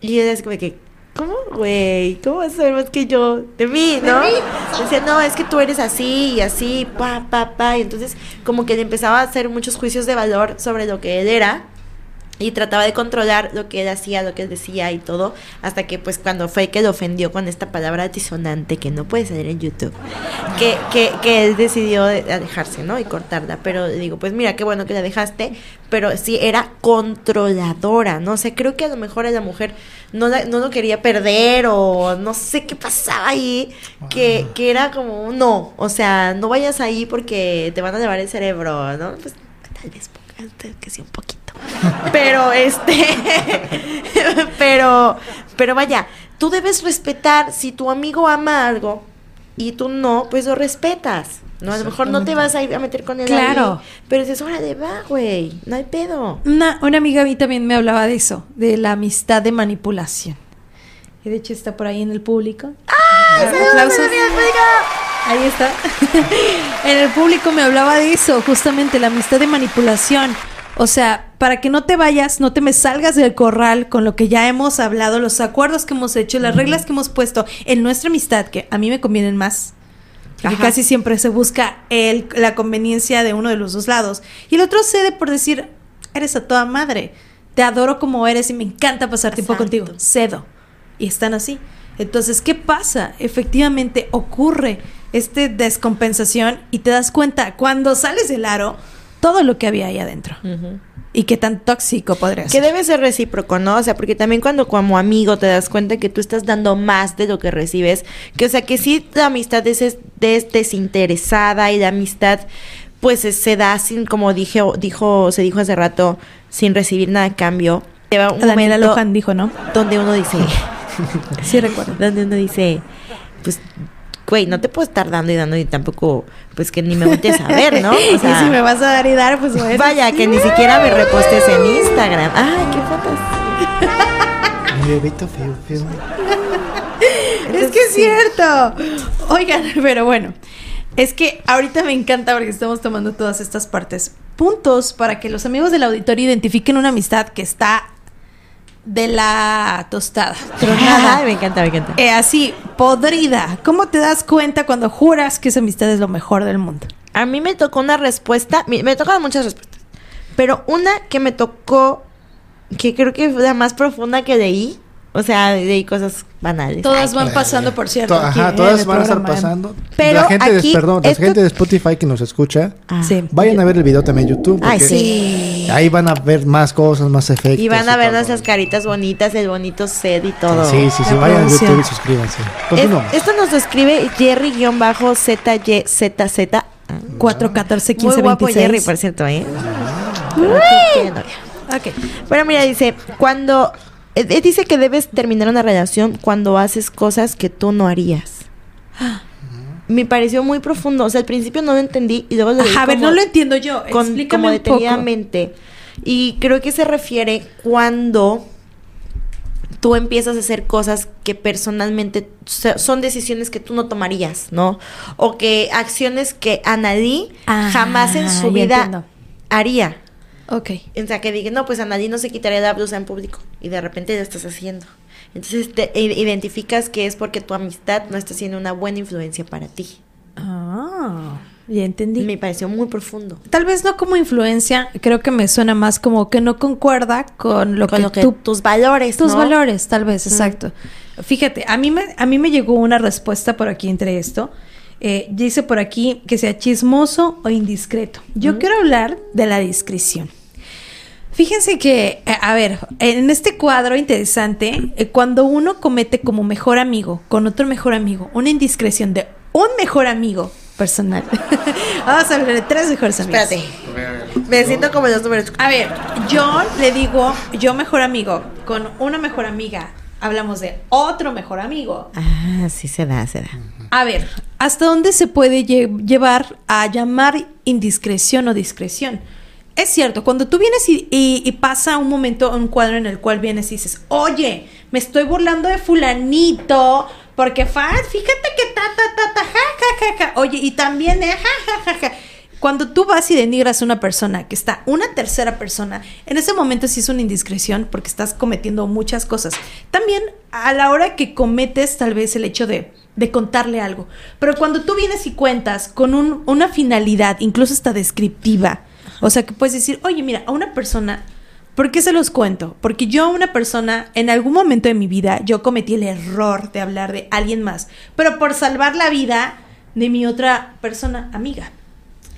Speaker 4: y ella es como que, ¿cómo, güey? ¿Cómo vas a saber más que yo de mí, no? Decía, no, es que tú eres así y así, pa, pa, pa. Y entonces, como que le empezaba a hacer muchos juicios de valor sobre lo que él era. Y trataba de controlar lo que él hacía, lo que él decía y todo, hasta que pues cuando fue que lo ofendió con esta palabra disonante que no puede salir en YouTube, que, que, que él decidió de- alejarse, ¿no? Y cortarla. Pero digo, pues mira, qué bueno que la dejaste, pero sí era controladora, ¿no? O sea, creo que a lo mejor a la mujer no, la- no lo quería perder o no sé qué pasaba ahí, que, que era como, no, o sea, no vayas ahí porque te van a llevar el cerebro, ¿no? Pues tal vez ponga- que sí un poquito. Pero este, pero, pero vaya, tú debes respetar si tu amigo ama algo y tú no, pues lo respetas. No, a lo mejor no te vas a ir a meter con él.
Speaker 3: Claro.
Speaker 4: ahí, pero dices, órale, va, güey, no hay pedo.
Speaker 3: Una, una amiga a mí también me hablaba de eso, de la amistad de manipulación. Y de hecho está por ahí en el público. ¡Ah! Aplausos. Ahí está. en el público me hablaba de eso, justamente la amistad de manipulación. O sea, para que no te vayas, no te me salgas del corral con lo que ya hemos hablado, los acuerdos que hemos hecho, las reglas que hemos puesto en nuestra amistad, que a mí me convienen más. Porque
Speaker 4: Ajá.
Speaker 3: casi siempre se busca el, la conveniencia de uno de los dos lados. Y el otro cede por decir, eres a toda madre. Te adoro como eres y me encanta pasar tiempo
Speaker 4: Exacto.
Speaker 3: contigo. Cedo. Y están así. Entonces, ¿qué pasa? Efectivamente ocurre esta descompensación y te das cuenta cuando sales del aro todo lo que había ahí adentro. Y qué tan tóxico podría
Speaker 4: Que
Speaker 3: ser.
Speaker 4: debe ser recíproco, ¿no? O sea, porque también cuando como amigo te das cuenta que tú estás dando más de lo que recibes, que o sea, que sí la amistad es, es des- desinteresada y la amistad pues es- se da sin, como dije, dijo, se dijo hace rato, sin recibir nada a cambio. Lleva un
Speaker 3: Daniela Lohan dijo, ¿no?
Speaker 4: donde uno dice,
Speaker 3: Sí, recuerdo.
Speaker 4: donde uno dice, pues, güey, no te puedo estar dando y dando y tampoco, pues que ni me voltees a ver, ¿no? O
Speaker 3: y si me vas a dar y dar, pues bueno.
Speaker 4: Vaya, que ni siquiera me repostes en Instagram. Ay, qué fotos.
Speaker 2: Mi bebito feo, feo.
Speaker 3: Es que es cierto. Oigan, pero bueno. Es que ahorita me encanta porque estamos tomando todas estas partes. Puntos para que los amigos del auditorio identifiquen una amistad que está de la tostada. Tronada.
Speaker 4: Ay, me encanta, me encanta.
Speaker 3: Eh, así, podrida. ¿Cómo te das cuenta cuando juras que esa amistad es lo mejor del mundo?
Speaker 4: A mí me tocó una respuesta, mi- me tocaron muchas respuestas, pero una que me tocó, que creo que fue la más profunda que leí, o sea, leí cosas banales.
Speaker 3: Todas
Speaker 4: Ay,
Speaker 3: van pasando, por cierto.
Speaker 2: To-
Speaker 3: aquí
Speaker 2: Ajá, todas van a estar
Speaker 3: ¿eh?
Speaker 2: pasando.
Speaker 4: Pero
Speaker 2: la gente,
Speaker 4: aquí
Speaker 2: de, perdón, la gente de Spotify que nos escucha,
Speaker 4: Ah.
Speaker 3: Sí.
Speaker 2: vayan a ver el video también en YouTube.
Speaker 4: Ay, sí.
Speaker 2: Ahí van a ver más cosas, más efectos.
Speaker 4: Y van a ver nuestras caritas bonitas, el bonito set y todo.
Speaker 2: Sí, sí, sí, vayan a. YouTube y suscríbanse.
Speaker 4: Es- esto nos lo escribe Jerry-ZYZZ.
Speaker 3: 4, 14, 15,
Speaker 4: Muy guapo
Speaker 3: 26.
Speaker 4: Jerry, por cierto, ¿eh? Tiene novia.
Speaker 3: Ok.
Speaker 4: Pero mira, dice, cuando... eh, eh, dice que debes terminar una relación cuando haces cosas que tú no harías. Me pareció muy profundo. O sea, al principio no lo entendí y luego lo
Speaker 3: Ajá, a ver, no lo entiendo yo.
Speaker 4: con-
Speaker 3: Explícame
Speaker 4: como
Speaker 3: un poco.
Speaker 4: detenidamente. Y creo que se refiere cuando tú empiezas a hacer cosas que personalmente so- son decisiones que tú no tomarías, ¿no? O que acciones que Anadí
Speaker 3: Ah,
Speaker 4: jamás en su vida
Speaker 3: entiendo.
Speaker 4: haría.
Speaker 3: Ok.
Speaker 4: O sea, que diga, no, pues Anadí no se quitaría la blusa en público. Y de repente lo estás haciendo. Entonces te identificas que es porque tu amistad no está siendo una buena influencia para ti.
Speaker 3: Ah, ya entendí.
Speaker 4: Me pareció muy profundo.
Speaker 3: Tal vez no como influencia, creo que me suena más como que no concuerda con lo
Speaker 4: Con
Speaker 3: que
Speaker 4: lo que
Speaker 3: tú
Speaker 4: tus valores,
Speaker 3: tus
Speaker 4: ¿no?
Speaker 3: valores, tal vez, exacto. Fíjate, a mí me a mí me llegó una respuesta por aquí entre esto. Eh, dice por aquí que sea chismoso o indiscreto. Yo quiero hablar de la discreción. Fíjense que, eh, a ver, en este cuadro interesante, eh, cuando uno comete como mejor amigo con otro mejor amigo una indiscreción de un mejor amigo personal. Vamos a hablar de tres mejores amigos.
Speaker 4: Espérate. Me siento como los números.
Speaker 3: A ver, yo le digo, yo mejor amigo con una mejor amiga, hablamos de otro mejor amigo.
Speaker 4: Ah, sí se da, se da.
Speaker 3: A ver, ¿hasta dónde se puede lle- llevar a llamar indiscreción o discreción? Es cierto, cuando tú vienes y, pasa un momento, un cuadro en el cual vienes y dices, oye, me estoy burlando de fulanito, porque fíjate que ta, ta, ta, ta, ja, ja, ja, ja. Oye, y también, eh, ja, ja, ja, ja. Cuando tú vas y denigras a una persona que está una tercera persona, en ese momento sí es una indiscreción porque estás cometiendo muchas cosas. También a la hora que cometes tal vez el hecho de, de contarle algo. Pero cuando tú vienes y cuentas con un- una finalidad, incluso hasta descriptiva, o sea que puedes decir, oye, mira, a una persona, ¿por qué se los cuento? Porque yo a una persona, en algún momento de mi vida, yo cometí el error de hablar de alguien más, pero por salvar la vida de mi otra persona amiga.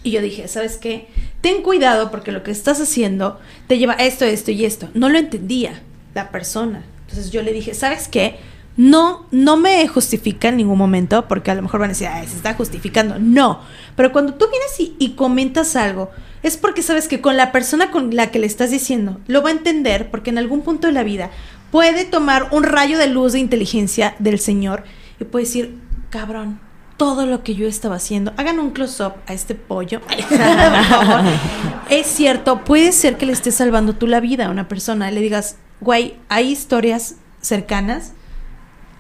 Speaker 3: Y yo dije, ¿sabes qué? Ten cuidado porque lo que estás haciendo te lleva esto, esto y esto. No lo entendía la persona. Entonces yo le dije, ¿sabes qué? No, no me justifica en ningún momento porque a lo mejor van a decir, Ay, se está justificando. No, pero cuando tú vienes y, comentas algo, es porque sabes que con la persona con la que le estás diciendo lo va a entender porque en algún punto de la vida puede tomar un rayo de luz de inteligencia del Señor y puede decir, cabrón, todo lo que yo estaba haciendo. Hagan un close-up a este pollo. Es cierto, puede ser que le estés salvando tú la vida a una persona. Le digas, güey, hay historias cercanas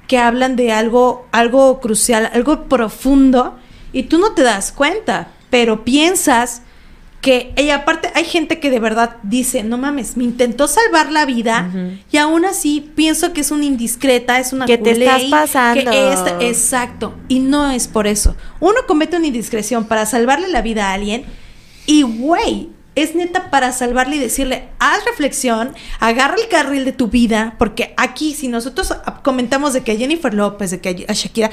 Speaker 3: que hablan de algo, algo crucial, algo profundo, y tú no te das cuenta, pero piensas que, y aparte hay gente que de verdad dice, no mames, me intentó salvar la vida y aún así pienso que es una indiscreta, es una
Speaker 4: Que te estás pasando.
Speaker 3: que esta- exacto, y no es por eso. Uno comete una indiscreción para salvarle la vida a alguien y güey, es neta para salvarle y decirle, haz reflexión, agarra el carril de tu vida, porque aquí si nosotros comentamos de que a Jennifer López, de que a Shakira,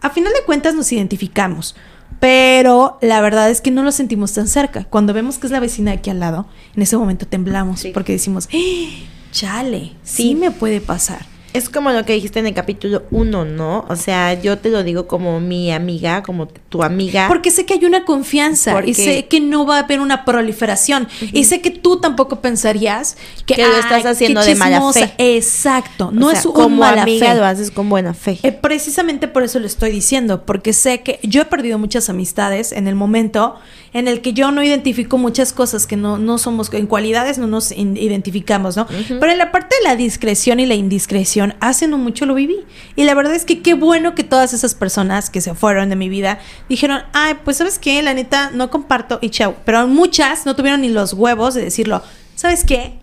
Speaker 3: a final de cuentas nos identificamos. Pero la verdad es que no lo sentimos tan cerca. Cuando vemos que es la vecina de aquí al lado, en ese momento temblamos
Speaker 4: Sí.
Speaker 3: porque decimos, ¡Ah! chale, sí.
Speaker 4: Sí.
Speaker 3: me puede pasar.
Speaker 4: Es como lo que dijiste en el capítulo 1, ¿no? O sea, yo te lo digo como mi amiga, como tu amiga.
Speaker 3: Porque sé que hay una confianza
Speaker 4: Porque-
Speaker 3: y sé que no va a haber una proliferación. Y sé que tú tampoco pensarías que,
Speaker 4: Que lo
Speaker 3: "Ay,
Speaker 4: estás haciendo de mala
Speaker 3: chismosa".
Speaker 4: fe.
Speaker 3: Exacto,
Speaker 4: O
Speaker 3: no
Speaker 4: sea,
Speaker 3: es un
Speaker 4: como
Speaker 3: mala
Speaker 4: amiga
Speaker 3: fe.
Speaker 4: lo haces con buena fe.
Speaker 3: Eh, precisamente por eso lo estoy diciendo, porque sé que yo he perdido muchas amistades en el momento en el que yo no identifico muchas cosas que no, no somos, en cualidades no nos identificamos, ¿no? Pero en la parte de la discreción y la indiscreción, hace no mucho lo viví. Y la verdad es que qué bueno que todas esas personas que se fueron de mi vida dijeron, ay, pues sabes qué, la neta, no comparto y chao. Pero muchas no tuvieron ni los huevos de decirlo, ¿sabes qué?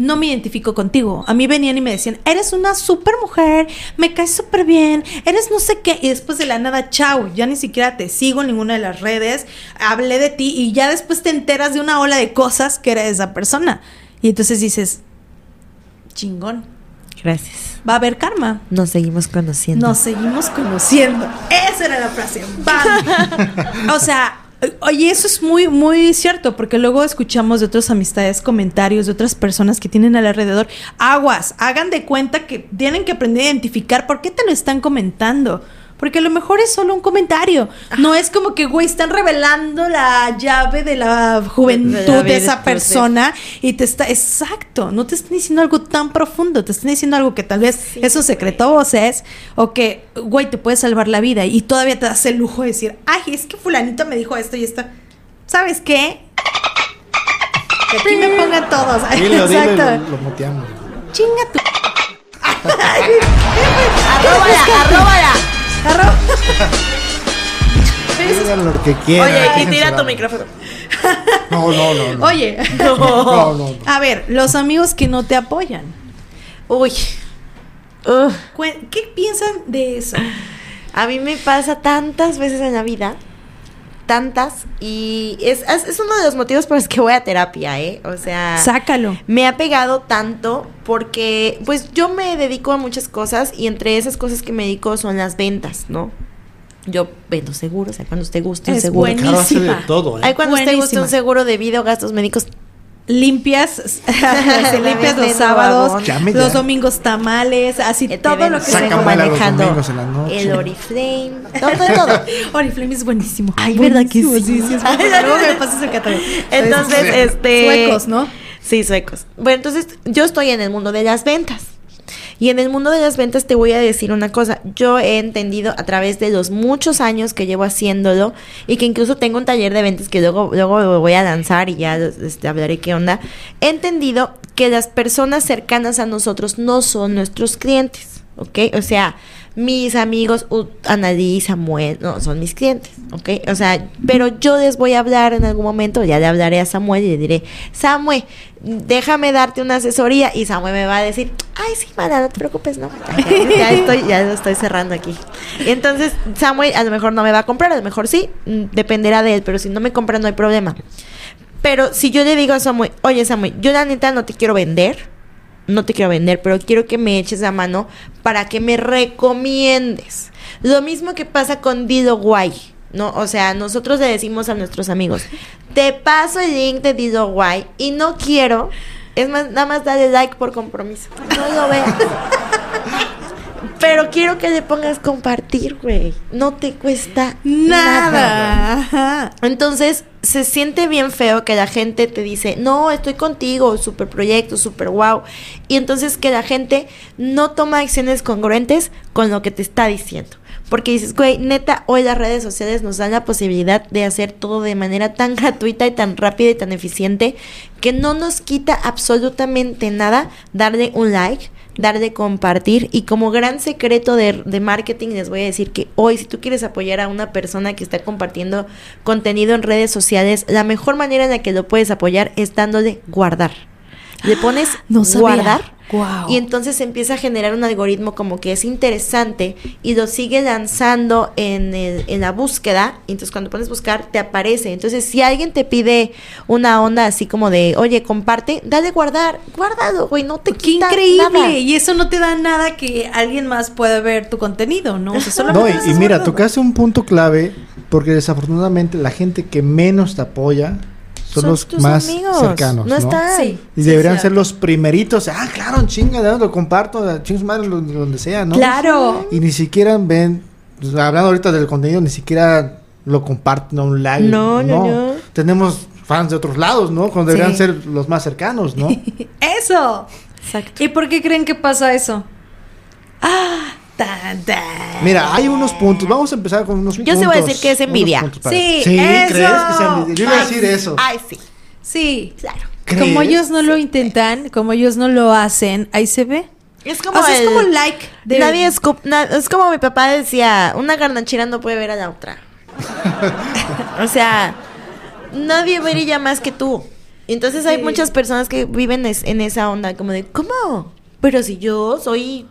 Speaker 3: No me identifico contigo. A mí venían y me decían, eres una super mujer, me caes súper bien, eres no sé qué. Y después de la nada, chao, ya ni siquiera te sigo en ninguna de las redes, hablé de ti y ya después te enteras de una ola de cosas que era esa persona. Y entonces dices, chingón,
Speaker 4: Gracias.
Speaker 3: va a haber karma.
Speaker 4: Nos seguimos conociendo.
Speaker 3: Nos seguimos conociendo. Esa era la frase. ¡Bam! o sea, oye, eso es muy, muy cierto, porque luego escuchamos de otras amistades comentarios de otras personas que tienen alrededor. Aguas, hagan de cuenta que tienen que aprender a identificar por qué te lo están comentando. Porque a lo mejor es solo un comentario. No es como que, güey, están revelando la llave de la juventud
Speaker 4: De la
Speaker 3: de,
Speaker 4: vida,
Speaker 3: esa persona y te está. Exacto. No te están diciendo algo tan profundo. Te están diciendo algo que tal vez es un secreto a voces o que, güey, te puede salvar la vida y todavía te das el lujo de decir, ay, es que Fulanito me dijo esto y esto. ¿Sabes qué? Que aquí me pongan todos.
Speaker 2: Dilo, dilo
Speaker 3: Exacto.
Speaker 2: lo, lo muteamos.
Speaker 3: Chinga tu.
Speaker 4: ¡Arróbala, arróbala!
Speaker 3: Arro-
Speaker 2: Digan lo que quieran.
Speaker 4: Oye, y tira tu micrófono.
Speaker 2: No, no, no. no.
Speaker 3: Oye,
Speaker 2: No, no, no.
Speaker 3: a ver, los amigos que no te apoyan.
Speaker 4: Uy.
Speaker 3: ¿Qué piensan de eso?
Speaker 4: A mí me pasa tantas veces en la vida. Tantas. Y es, es, es uno de los motivos por los que voy a terapia, ¿eh? O sea.
Speaker 3: Sácalo.
Speaker 4: me ha pegado tanto porque pues yo me dedico a muchas cosas y entre esas cosas que me dedico son las ventas, ¿no? Yo vendo seguros, hay cuando usted guste un
Speaker 3: Es
Speaker 4: seguro.
Speaker 3: buenísimo.
Speaker 2: Caro hace de
Speaker 3: Buenísima.
Speaker 2: todo, ¿eh?
Speaker 4: Hay cuando usted guste
Speaker 3: Buenísima.
Speaker 4: un seguro de vida o gastos médicos,
Speaker 3: limpias, limpias los sábados.
Speaker 2: Llame
Speaker 3: los
Speaker 2: ya.
Speaker 3: domingos tamales, así todo lo que se
Speaker 4: vengo
Speaker 2: Sácamela los
Speaker 4: manejando
Speaker 2: domingos en la noche.
Speaker 4: El Oriflame. Todo, todo.
Speaker 3: Oriflame es buenísimo.
Speaker 4: Ay, ¿verdad que sí?
Speaker 3: Sí, sí, es muy bueno. Luego me pasas el catálogo.
Speaker 4: Entonces, este.
Speaker 3: Suecos, ¿no?
Speaker 4: Sí, suecos. Bueno, entonces yo estoy en el mundo de las ventas. Y en el mundo de las ventas te voy a decir una cosa. Yo he entendido a través de los muchos años que llevo haciéndolo y que incluso tengo un taller de ventas que luego, luego voy a lanzar y ya este, hablaré qué onda. He entendido que las personas cercanas a nosotros no son nuestros clientes. ¿Ok? O sea, mis amigos, uh, Annalí, Samuel, no, son mis clientes, ¿ok? O sea, pero yo les voy a hablar en algún momento, ya le hablaré a Samuel y le diré, Samuel, déjame darte una asesoría y Samuel me va a decir, ay, sí, mana, no te preocupes, no. Ya, ya estoy, ya lo estoy cerrando aquí. Y entonces, Samuel a lo mejor no me va a comprar, a lo mejor sí, mm, dependerá de él, pero si no me compra no hay problema. Pero si yo le digo a Samuel, oye Samuel, yo la neta no te quiero vender, no te quiero vender, pero quiero que me eches la mano para que me recomiendes. Lo mismo que pasa con Dido Guay, ¿no? O sea, nosotros le decimos a nuestros amigos, te paso el link de Dido Guay y no quiero, es más, nada más dale like por compromiso. No lo veas. Pero quiero que le pongas compartir, güey. No te cuesta nada.
Speaker 3: Nada. Ajá.
Speaker 4: Entonces, se siente bien feo que la gente te dice, no, estoy contigo, super proyecto, super wow. Y entonces que la gente no toma acciones congruentes con lo que te está diciendo. Porque dices, güey, neta, hoy las redes sociales nos dan la posibilidad de hacer todo de manera tan gratuita y tan rápida y tan eficiente que no nos quita absolutamente nada darle un like, darle compartir y como gran secreto de, de marketing les voy a decir que hoy si tú quieres apoyar a una persona que está compartiendo contenido en redes sociales, la mejor manera en la que lo puedes apoyar es dándole guardar. Le pones
Speaker 3: No
Speaker 4: guardar Y entonces se empieza a generar un algoritmo como que es interesante y lo sigue lanzando en, el- en la búsqueda. Y entonces cuando pones buscar, te aparece. Entonces, si alguien te pide una onda así como de, oye, comparte, dale guardar, guárdalo, güey, no te
Speaker 3: Qué
Speaker 4: quita
Speaker 3: increíble.
Speaker 4: nada.
Speaker 3: Y eso no te da nada que alguien más pueda ver tu contenido, ¿no? O sea,
Speaker 2: No,
Speaker 3: solamente
Speaker 2: y,
Speaker 3: lo
Speaker 2: y
Speaker 3: estás
Speaker 2: mira, tocaste un punto clave porque desafortunadamente la gente que menos te apoya son, los
Speaker 4: tus
Speaker 2: más
Speaker 4: amigos,
Speaker 2: cercanos.
Speaker 4: No
Speaker 2: ¿no?
Speaker 4: están.
Speaker 3: Sí.
Speaker 2: Y deberían ser los primeritos. Ah, claro, chinga, lo comparto, chingas madre, donde sea, ¿no?
Speaker 3: Claro.
Speaker 2: Y ni siquiera ven, hablando ahorita del contenido, ni siquiera lo comparten a un like.
Speaker 4: No, no, no.
Speaker 2: Tenemos fans de otros lados, ¿no? Cuando deberían
Speaker 3: Sí.
Speaker 2: ser los más cercanos, ¿no?
Speaker 3: Eso.
Speaker 4: Exacto.
Speaker 3: ¿Y por qué creen que pasa eso? Ah, tan, tan.
Speaker 2: Mira, hay unos puntos. Vamos a empezar con unos
Speaker 4: Yo
Speaker 2: puntos.
Speaker 4: sí voy a decir que es envidia.
Speaker 3: Sí,
Speaker 2: sí
Speaker 3: eso.
Speaker 2: ¿crees que sea envidia? Yo iba a decir eso.
Speaker 4: Ay, sí.
Speaker 3: Sí.
Speaker 4: Claro.
Speaker 2: ¿Crees?
Speaker 3: Como ellos no lo intentan, como ellos no lo hacen, ahí se ve.
Speaker 4: Es como
Speaker 3: o sea, es
Speaker 4: el-
Speaker 3: como like de
Speaker 4: Nadie es, na- es como mi papá decía, una garnachera no puede ver a la otra. o sea, nadie brilla más que tú. Entonces hay
Speaker 3: Sí.
Speaker 4: muchas personas que viven es- en esa onda, como de, ¿cómo? Pero si yo soy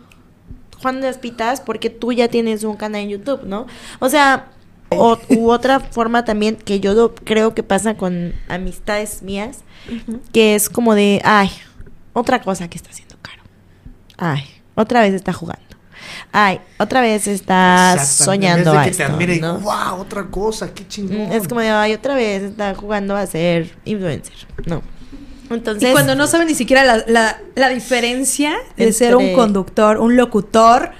Speaker 4: Juan de las Pitas, porque tú ya tienes un canal en YouTube, ¿no? O sea, o- u otra forma también que yo lo creo que pasa con amistades mías, que es como de, ay, otra cosa que está haciendo caro. Ay, otra vez está jugando. Ay, otra vez está soñando
Speaker 2: En
Speaker 4: a
Speaker 2: vez de que te
Speaker 4: esto,
Speaker 2: admire y,
Speaker 4: ¿no?
Speaker 2: wow, otra cosa, qué chingón.
Speaker 4: Es como de, ay, otra vez está jugando a ser influencer. No. Entonces,
Speaker 3: Y cuando no saben ni siquiera la, la- la diferencia de ser un conductor, un locutor,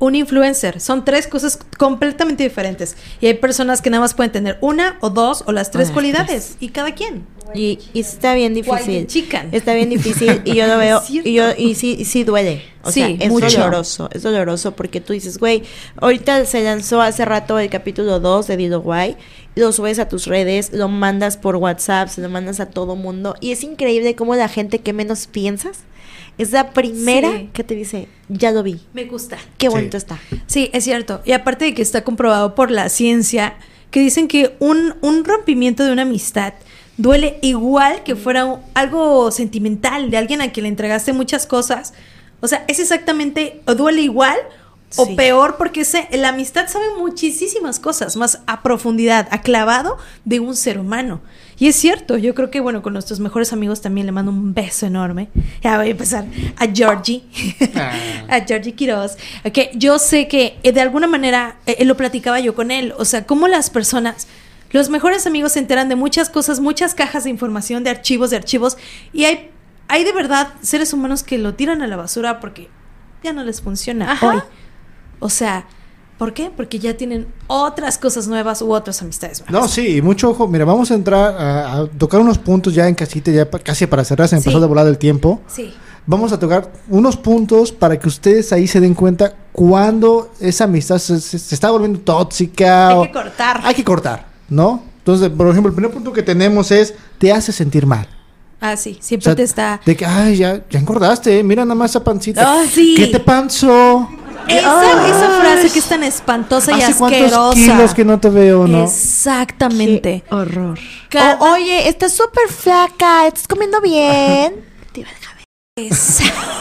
Speaker 3: un influencer. Son tres cosas completamente diferentes. Y hay personas que nada más pueden tener una o dos o las tres
Speaker 4: las
Speaker 3: cualidades. Y cada quien.
Speaker 4: Y, y está bien difícil.
Speaker 3: chicken.
Speaker 4: Está bien difícil y yo lo veo y yo y sí y sí duele. O
Speaker 3: Sí,
Speaker 4: sea, es
Speaker 3: mucho.
Speaker 4: doloroso, es doloroso porque tú dices, güey, ahorita se lanzó hace rato el capítulo 2 de Dido Guay, lo subes a tus redes, lo mandas por WhatsApp, se lo mandas a todo mundo y es increíble cómo la gente que menos piensas es la primera
Speaker 3: Sí.
Speaker 4: que te dice, "Ya lo vi.
Speaker 3: Me gusta.
Speaker 4: Qué
Speaker 2: Sí.
Speaker 4: bonito está."
Speaker 3: Sí, es cierto. Y aparte de que está comprobado por la ciencia, que dicen que un, un rompimiento de una amistad duele igual que fuera un- algo sentimental de alguien a quien le entregaste muchas cosas. O sea, es exactamente, o duele igual o
Speaker 4: Sí.
Speaker 3: peor porque ese, la amistad sabe muchísimas cosas, más a profundidad, a clavado de un ser humano. Y es cierto, yo creo que, bueno, con nuestros mejores amigos también le mando un beso enorme. Ya voy a empezar a Georgie,
Speaker 2: Ah.
Speaker 3: a Georgie Quiroz, que yo sé que eh, de alguna manera, eh, eh, lo platicaba yo con él, o sea, cómo las personas Los mejores amigos se enteran de muchas cosas, muchas cajas de información, de archivos, de archivos. Y hay, hay de verdad seres humanos que lo tiran a la basura porque ya no les funciona
Speaker 4: Ajá.
Speaker 3: hoy. O sea, ¿por qué? Porque ya tienen otras cosas nuevas u otras amistades nuevas.
Speaker 2: No, sí, mucho ojo. Mira, vamos a entrar a, a tocar unos puntos ya en casita, ya casi para cerrar, se me
Speaker 3: Sí.
Speaker 2: de volar el tiempo.
Speaker 3: Sí.
Speaker 2: Vamos a tocar unos puntos para que ustedes ahí se den cuenta cuando esa amistad se, se- se está volviendo tóxica.
Speaker 3: Hay
Speaker 2: o-
Speaker 3: que cortar.
Speaker 2: Hay que cortar, ¿no? Entonces, por ejemplo, el primer punto que tenemos es, te hace sentir mal.
Speaker 3: Ah, sí,
Speaker 2: O
Speaker 3: siempre
Speaker 2: sea,
Speaker 3: te está...
Speaker 2: De que, ay, ya, ya engordaste, mira nada más esa pancita.
Speaker 3: Ah, sí.
Speaker 2: ¿Qué te panzó?
Speaker 3: Esa, esa frase que es tan espantosa y
Speaker 2: ¿Hace cuántos
Speaker 3: asquerosa.
Speaker 2: kilos que no te veo, no?
Speaker 3: Exactamente.
Speaker 4: horror.
Speaker 3: Cada-
Speaker 4: O, oye, estás súper flaca, estás comiendo bien. Te iba a dejar ver.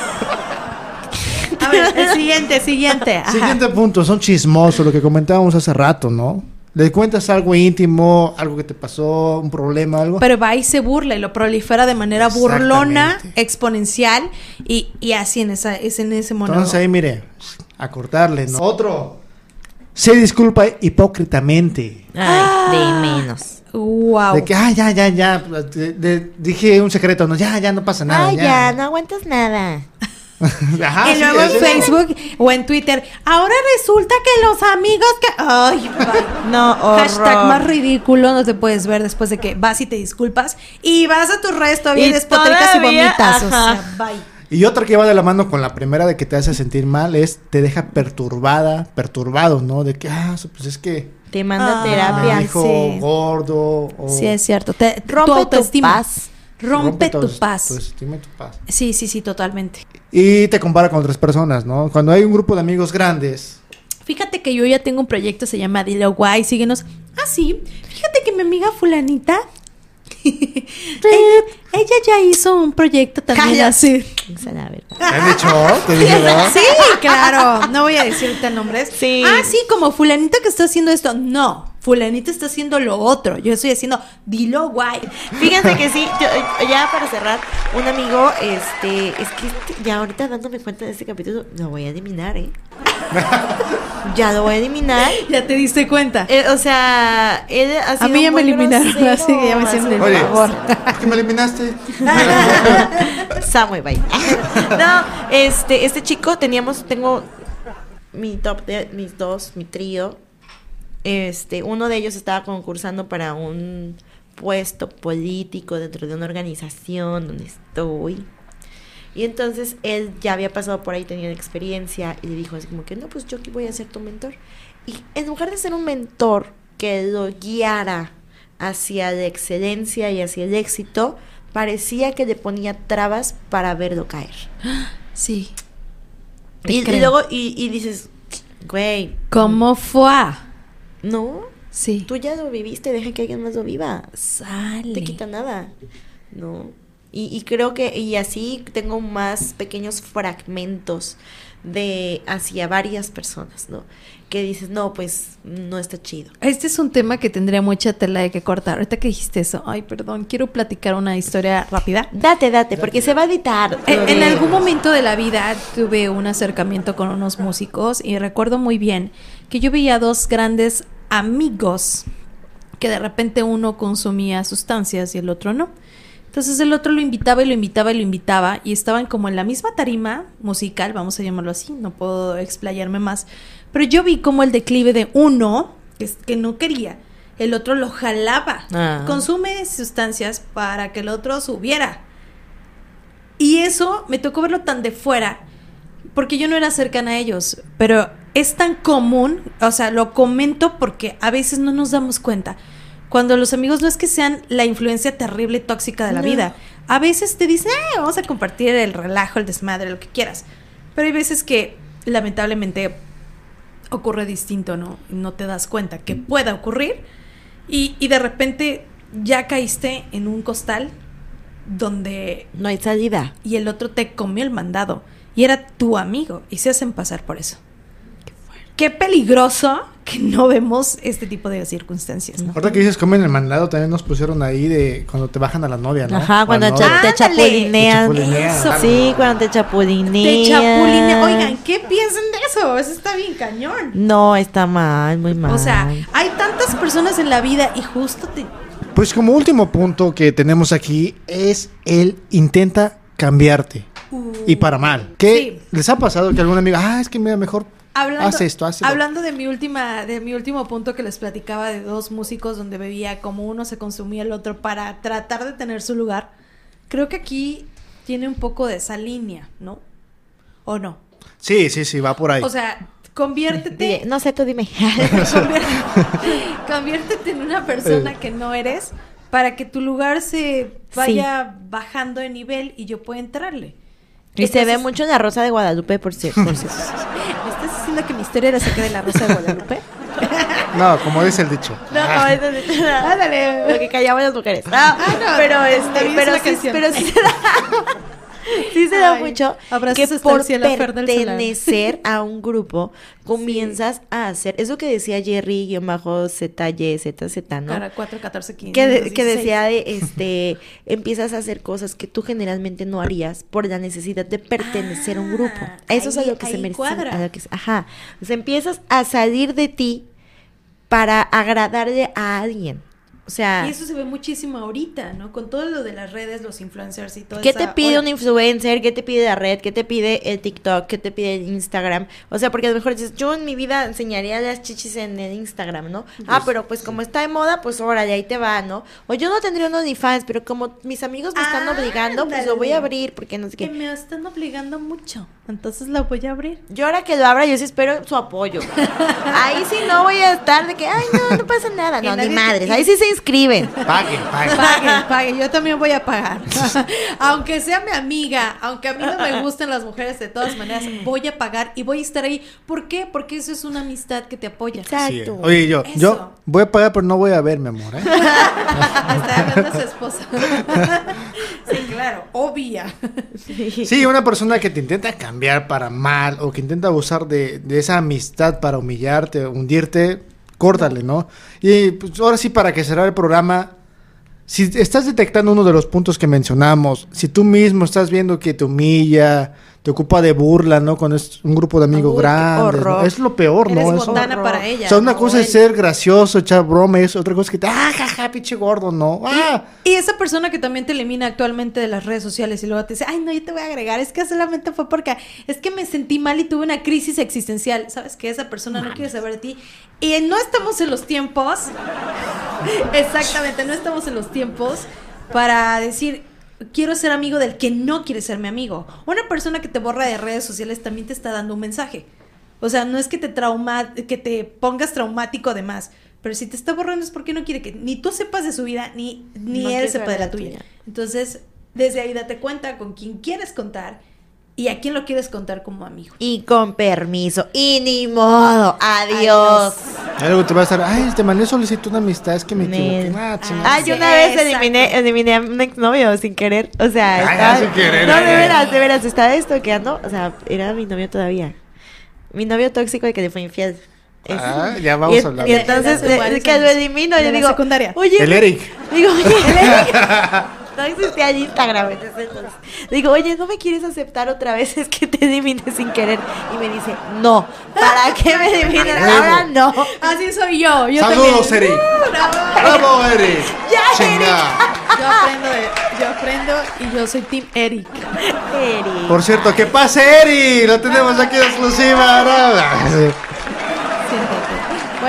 Speaker 3: A ver, el siguiente, siguiente. Ajá.
Speaker 2: Siguiente punto, son chismosos, lo que comentábamos hace rato, ¿no? Le cuentas algo íntimo, algo que te pasó, un problema, algo.
Speaker 3: Pero va y se burla y lo prolifera de manera burlona, exponencial y, y así en esa es en ese monólogo.
Speaker 2: Entonces ahí, mire, a cortarle, ¿no? Otro. Se disculpa hipócritamente.
Speaker 4: Ay, de menos.
Speaker 3: Wow.
Speaker 2: De que, ah, ya, ya, ya. de- de- dije un secreto, no, ya, ya, no pasa nada.
Speaker 4: Ay, ya, no aguantas nada.
Speaker 2: Ajá,
Speaker 3: y
Speaker 2: sí,
Speaker 3: luego en Facebook o en Twitter, ahora resulta que los amigos que... Ay.
Speaker 4: No, horror.
Speaker 3: Hashtag más ridículo no te puedes ver después de que vas y te disculpas y vas a tus redes todavía
Speaker 4: Y
Speaker 3: despotricas y
Speaker 4: todavía,
Speaker 3: vomitas. O
Speaker 4: ajá.
Speaker 3: sea, bye.
Speaker 2: Y otra que va de la mano con la primera de que te hace sentir mal es te deja perturbada, perturbado, ¿no? De que, ah, pues es que
Speaker 4: Te manda
Speaker 3: Ah,
Speaker 4: terapia.
Speaker 2: dijo
Speaker 3: sí.
Speaker 2: gordo. O
Speaker 3: Sí, es cierto. Te,
Speaker 4: Rompe
Speaker 3: tu
Speaker 4: tu
Speaker 3: autoestima.
Speaker 4: paz.
Speaker 3: Rompe, tu,
Speaker 2: tu-
Speaker 3: paz.
Speaker 2: tu estima y tu paz.
Speaker 3: Sí, sí, sí, totalmente.
Speaker 2: Y te compara con otras personas, ¿no? Cuando hay un grupo de amigos grandes,
Speaker 3: Fíjate que yo ya tengo un proyecto, se llama Dilo Guay, síguenos. Ah, sí. Fíjate que mi amiga fulanita, ella, ella ya hizo un proyecto también
Speaker 4: Cállate.
Speaker 3: así.
Speaker 4: Esa la verdad.
Speaker 2: ¿te han dicho?
Speaker 3: Sí, claro. No voy a decirte nombres.
Speaker 4: Sí.
Speaker 3: Ah, sí, como fulanita que está haciendo esto. No, fulanita está haciendo lo otro. Yo estoy haciendo Dilo Guay.
Speaker 4: Fíjense que sí, yo- ya para cerrar, un amigo, este, es que ya ahorita dándome cuenta de este capítulo, lo voy a eliminar, ¿eh? Ya lo voy a eliminar.
Speaker 3: Ya te diste cuenta.
Speaker 4: Eh, o sea, él ha sido
Speaker 3: A mí ya me eliminaron,
Speaker 4: grosero,
Speaker 3: así que ya me
Speaker 4: sido
Speaker 3: el favor.
Speaker 2: ¿por qué me eliminaste?
Speaker 4: Samuel, bye. no, este, este chico teníamos, tengo mi top de mis dos, mi trío. Este, uno de ellos estaba concursando para un puesto político dentro de una organización donde estoy. Y entonces él ya había pasado por ahí, tenía experiencia y le dijo así como que no, pues yo aquí voy a ser tu mentor. Y en lugar de ser un mentor que lo guiara hacia la excelencia y hacia el éxito, parecía que le ponía trabas para verlo caer.
Speaker 3: Sí.
Speaker 4: Y, luego, y, y dices, güey,
Speaker 3: ¿Cómo fue?
Speaker 4: no,
Speaker 3: Sí.
Speaker 4: tú ya lo viviste, deja que alguien más lo viva.
Speaker 3: Sale.
Speaker 4: te quita nada. No. Y, y creo que, y así tengo más pequeños fragmentos de hacia varias personas, ¿no? Que dices, no, pues no está chido.
Speaker 3: Este es un tema que tendría mucha tela de que cortar. Ahorita que dijiste eso, ay, perdón, quiero platicar una historia rápida.
Speaker 4: Date, date, porque se va a editar.
Speaker 3: En, en
Speaker 4: Eh,
Speaker 3: algún momento de la vida tuve un acercamiento con unos músicos y recuerdo muy bien que yo veía dos grandes amigos que de repente uno consumía sustancias y el otro no. Entonces el otro lo invitaba y lo invitaba y lo invitaba y estaban como en la misma tarima musical, vamos a llamarlo así, no puedo explayarme más, pero yo vi como el declive de uno, que, que no quería, el otro lo jalaba,
Speaker 4: Ah.
Speaker 3: consume sustancias para que el otro subiera. Y eso me tocó verlo tan de fuera, porque yo no era cercana a ellos, pero es tan común, o sea, lo comento porque a veces no nos damos cuenta. Cuando los amigos no es que sean la influencia terrible y tóxica de la
Speaker 4: No.
Speaker 3: vida, a veces te dicen, "Eh, vamos a compartir el relajo, el desmadre, lo que quieras. Pero hay veces que lamentablemente ocurre distinto, ¿no? No te das cuenta que pueda ocurrir y, y de repente ya caíste en un costal donde
Speaker 4: No hay salida.
Speaker 3: y el otro te comió el mandado y era tu amigo y se hacen pasar por eso. Qué peligroso que no vemos este tipo de circunstancias, ¿no?
Speaker 2: Ahorita que dices comen el mandado, también nos pusieron ahí de cuando te bajan a la novia, ¿no?
Speaker 4: Ajá, cuando cha- te chapulinean.
Speaker 2: Te chapulinean.
Speaker 3: Eso.
Speaker 4: Sí, cuando te chapulinean.
Speaker 3: Te chapuline- Oigan, ¿qué piensan de eso? Eso está bien cañón.
Speaker 4: No, está mal, muy mal.
Speaker 3: O sea, hay tantas personas en la vida y justo te...
Speaker 2: Pues como último punto que tenemos aquí es el intenta cambiarte. Y para mal. ¿Qué
Speaker 3: Sí.
Speaker 2: les ha pasado que algún amigo, ah, es que mira, mejor
Speaker 3: Hablando,
Speaker 2: haz esto, haz esto"?
Speaker 3: hablando de mi última, de mi último punto que les platicaba de dos músicos donde bebía como uno se consumía el otro para tratar de tener su lugar, creo que aquí tiene un poco de esa línea, ¿no? ¿O no?
Speaker 2: Sí, sí, sí, va por ahí.
Speaker 3: O sea, conviértete,
Speaker 4: no sé, tú dime.
Speaker 3: conviértete en una persona que no eres para que tu lugar se vaya bajando de nivel y yo pueda entrarle.
Speaker 4: y se ve mucho en la Rosa de Guadalupe, por cierto. Por cierto.
Speaker 3: ¿Me estás diciendo que mi historia era acerca de la Rosa de Guadalupe?
Speaker 2: no, como dice el dicho.
Speaker 4: No, no, eso es
Speaker 3: Ándale.
Speaker 4: Lo que callamos las mujeres. No,
Speaker 3: no,
Speaker 4: pero
Speaker 3: está
Speaker 4: este, pero sí,
Speaker 3: canción.
Speaker 4: pero sí se da. Sí se da
Speaker 3: Ay,
Speaker 4: mucho que por pertenecer a un grupo comienzas a hacer eso que decía Jerry guion bajo ZY ZZ, ¿no?
Speaker 3: Para 4, 14, 15.
Speaker 4: que, de-
Speaker 3: 16.
Speaker 4: que decía de este empiezas a hacer cosas que tú generalmente no harías por la necesidad de pertenecer a un grupo.
Speaker 3: Ah,
Speaker 4: Eso es a lo que se merece. a lo que se- ajá. O sea, empiezas a salir de ti para agradarle a alguien. O sea,
Speaker 3: Y eso se ve muchísimo ahorita, ¿no? Con todo lo de las redes, los influencers y todo
Speaker 4: ¿Qué
Speaker 3: esa
Speaker 4: te pide un influencer? ¿Qué te pide la red? ¿Qué te pide el TikTok? ¿Qué te pide el Instagram? O sea, porque a lo mejor dices, yo en mi vida enseñaría las chichis en el Instagram, ¿no? ah, pero pues como está de moda, pues órale, ahí te va, ¿no? O yo no tendría un OnlyFans, pero como mis amigos me están obligando, pues lo voy a abrir, porque no sé
Speaker 3: Que
Speaker 4: qué.
Speaker 3: me están obligando mucho. Entonces la voy a abrir.
Speaker 4: Yo ahora que lo abra, yo sí espero su apoyo. Ahí sí no voy a estar de que, ay, no, no pasa nada.
Speaker 3: Que
Speaker 4: No, ni madres. Ahí sí se inscriben.
Speaker 2: Paguen, paguen.
Speaker 3: Pague, pague, yo también voy a pagar. aunque sea mi amiga, aunque a mí no me gusten las mujeres, de todas maneras, voy a pagar y voy a estar ahí. ¿Por qué? Porque eso es una amistad que te apoya.
Speaker 2: Sí.
Speaker 4: Exacto.
Speaker 2: Oye, yo,
Speaker 3: Eso.
Speaker 2: yo voy a pagar, pero no voy a ver, mi amor, ¿eh?
Speaker 3: Está hablando su esposa. sí, claro, obvia.
Speaker 2: Sí, una persona que te intenta cambiar para mal o que intenta abusar de, de esa amistad para humillarte, hundirte, córtale, ¿no? Y pues ahora sí, para que cerrar el programa, si estás detectando uno de los puntos que mencionamos, si tú mismo estás viendo que te humilla, te ocupa de burla, ¿no? Con es un grupo de amigos
Speaker 4: Uy,
Speaker 2: grandes. Es lo peor,
Speaker 3: Eres
Speaker 2: ¿no? Eso-
Speaker 3: botana para ella.
Speaker 2: o sea, una
Speaker 3: ¿no?
Speaker 2: cosa es ser gracioso, echar broma, es otra cosa es que te, ah, jaja, pinche gordo, ¿no? Ah,
Speaker 3: Y esa persona que también te elimina actualmente de las redes sociales y luego te dice, ay, no, yo te voy a agregar, es que solamente fue porque es que me sentí mal y tuve una crisis existencial. ¿Sabes que Esa persona no quiere saber de ti. Y no estamos en los tiempos, exactamente, no estamos en los tiempos para decir, quiero ser amigo del que no quiere ser mi amigo. Una persona que te borra de redes sociales también te está dando un mensaje. O sea, no es que te trauma, que te pongas traumático de más, pero si te está borrando es porque no quiere que ni tú sepas de su vida, ni, ni
Speaker 4: No
Speaker 3: él sepa de la
Speaker 4: la
Speaker 3: tuya.
Speaker 4: tuya.
Speaker 3: Entonces, desde ahí date cuenta con quién quieres contar y a quién lo quieres contar como amigo.
Speaker 4: Y con permiso. Y ni modo. Adiós.
Speaker 2: algo te va a estar, ay, te mandé solicitud de amistad, es que me equivoqué.
Speaker 4: Nel.
Speaker 2: Ah.
Speaker 4: Ah,
Speaker 3: sí,
Speaker 4: yo una vez
Speaker 3: exacto.
Speaker 4: eliminé, eliminé a un exnovio sin querer. O sea,
Speaker 2: Ay,
Speaker 4: estaba-
Speaker 2: sin querer,
Speaker 4: No, de
Speaker 2: ay.
Speaker 4: veras, de veras, estaba estoqueando. O sea, era mi novio todavía. Mi novio tóxico el que le fue infiel. Ese.
Speaker 2: Ah, ya vamos
Speaker 4: y,
Speaker 2: a hablar
Speaker 4: Y
Speaker 2: de-
Speaker 4: entonces,
Speaker 3: De hace varios
Speaker 4: de- que lo elimino,
Speaker 3: De
Speaker 4: yo digo,
Speaker 3: secundaria.
Speaker 4: oye,
Speaker 2: El Eric.
Speaker 4: Digo, oye, el Eric. No existía el Instagram en ese entonces. Digo, oye, ¿no me quieres aceptar otra vez? Es que te eliminé sin querer. Y me dice, no. ¿Para qué me eliminas? Ahora no.
Speaker 3: Así soy yo. yo
Speaker 2: Saludos,
Speaker 3: también.
Speaker 2: Eric.
Speaker 3: ¡Uh, bravo!
Speaker 2: ¡Bravo, Eric!
Speaker 4: Ya,
Speaker 2: Chinga.
Speaker 3: Yo aprendo, de- yo aprendo y yo soy Team Eric.
Speaker 4: Eric.
Speaker 2: Por cierto, ¿qué pase, Eric? Lo tenemos aquí de exclusiva. ¿no?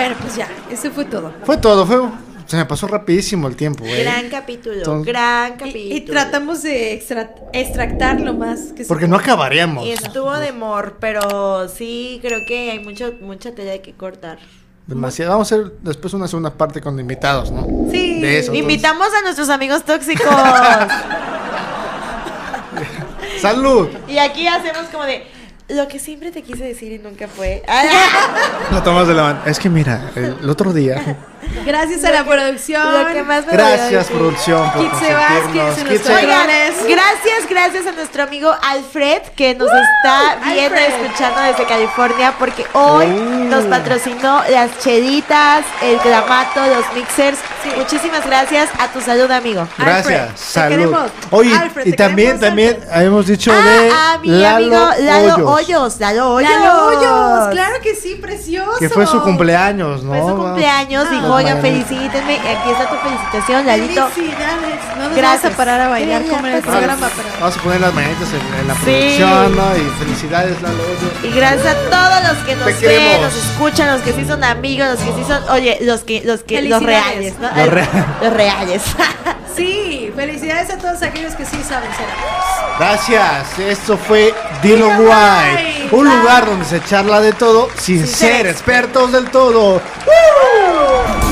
Speaker 3: Bueno, pues ya, eso fue todo.
Speaker 2: Fue todo, fue. Se me pasó rapidísimo el tiempo, güey.
Speaker 4: Gran capítulo,
Speaker 2: Entonces-
Speaker 4: gran capítulo.
Speaker 3: y tratamos de extra- extractar lo más que se
Speaker 2: Porque no acabaríamos.
Speaker 4: Y estuvo de mor, pero sí creo que hay mucho, mucha tela que cortar.
Speaker 2: Demasiado. Vamos a hacer después una segunda parte con invitados, ¿no?
Speaker 3: Sí.
Speaker 2: De eso.
Speaker 4: Invitamos a nuestros amigos tóxicos.
Speaker 2: ¡Salud!
Speaker 4: y aquí hacemos como de lo que siempre te quise decir y nunca fue.
Speaker 2: La tomas de la mano. Es que mira, el, el otro día
Speaker 3: Gracias a la producción.
Speaker 4: Lo que más me
Speaker 2: Gracias,
Speaker 4: dolió,
Speaker 2: producción, por
Speaker 4: Oigan,
Speaker 3: Controles.
Speaker 4: gracias, gracias a nuestro amigo Alfred que nos está viendo y
Speaker 3: Alfred.
Speaker 4: escuchando desde California porque hoy
Speaker 2: Uh.
Speaker 4: nos patrocinó las cheditas, el gramato, los mixers. Muchísimas gracias a tu salud, amigo.
Speaker 2: Gracias,
Speaker 3: Alfred, te
Speaker 2: salud.
Speaker 3: queremos.
Speaker 2: Oye,
Speaker 3: Alfred,
Speaker 2: y
Speaker 3: te
Speaker 2: también,
Speaker 3: queremos,
Speaker 2: también
Speaker 3: Alfred.
Speaker 2: hemos dicho
Speaker 4: Ah,
Speaker 2: de
Speaker 4: a mi
Speaker 2: Lalo
Speaker 4: amigo Lalo
Speaker 2: Hoyos,
Speaker 4: Hoyos. Lalo Hoyos.
Speaker 3: Lalo Hoyos, claro que sí, precioso.
Speaker 2: que fue su cumpleaños, ¿no?
Speaker 4: Fue su cumpleaños.
Speaker 3: Ah.
Speaker 4: Dijo, oigan, felicítenme. Aquí está tu felicitación, Lalito.
Speaker 3: Felicidades. No nos
Speaker 4: Gracias.
Speaker 3: vamos a parar a bailar como en el programa, pero.
Speaker 2: Vamos a poner las mañanitas en, en la
Speaker 4: Sí.
Speaker 2: producción, ¿no? Y felicidades, Lalo.
Speaker 4: Y gracias a todos los que nos
Speaker 2: Te
Speaker 4: ven,
Speaker 2: queremos.
Speaker 4: nos escuchan, los que sí son amigos, los que sí son, oye, los que, los que, los reales, ¿no?
Speaker 2: Los re-
Speaker 4: Los reales.
Speaker 3: Sí, felicidades a todos aquellos que sí saben ser amigos.
Speaker 2: Gracias, esto fue Dilo Guay. un lugar donde se charla de todo sin,
Speaker 3: Sin
Speaker 2: ser
Speaker 3: ser
Speaker 2: expertos del todo. ¡Uh!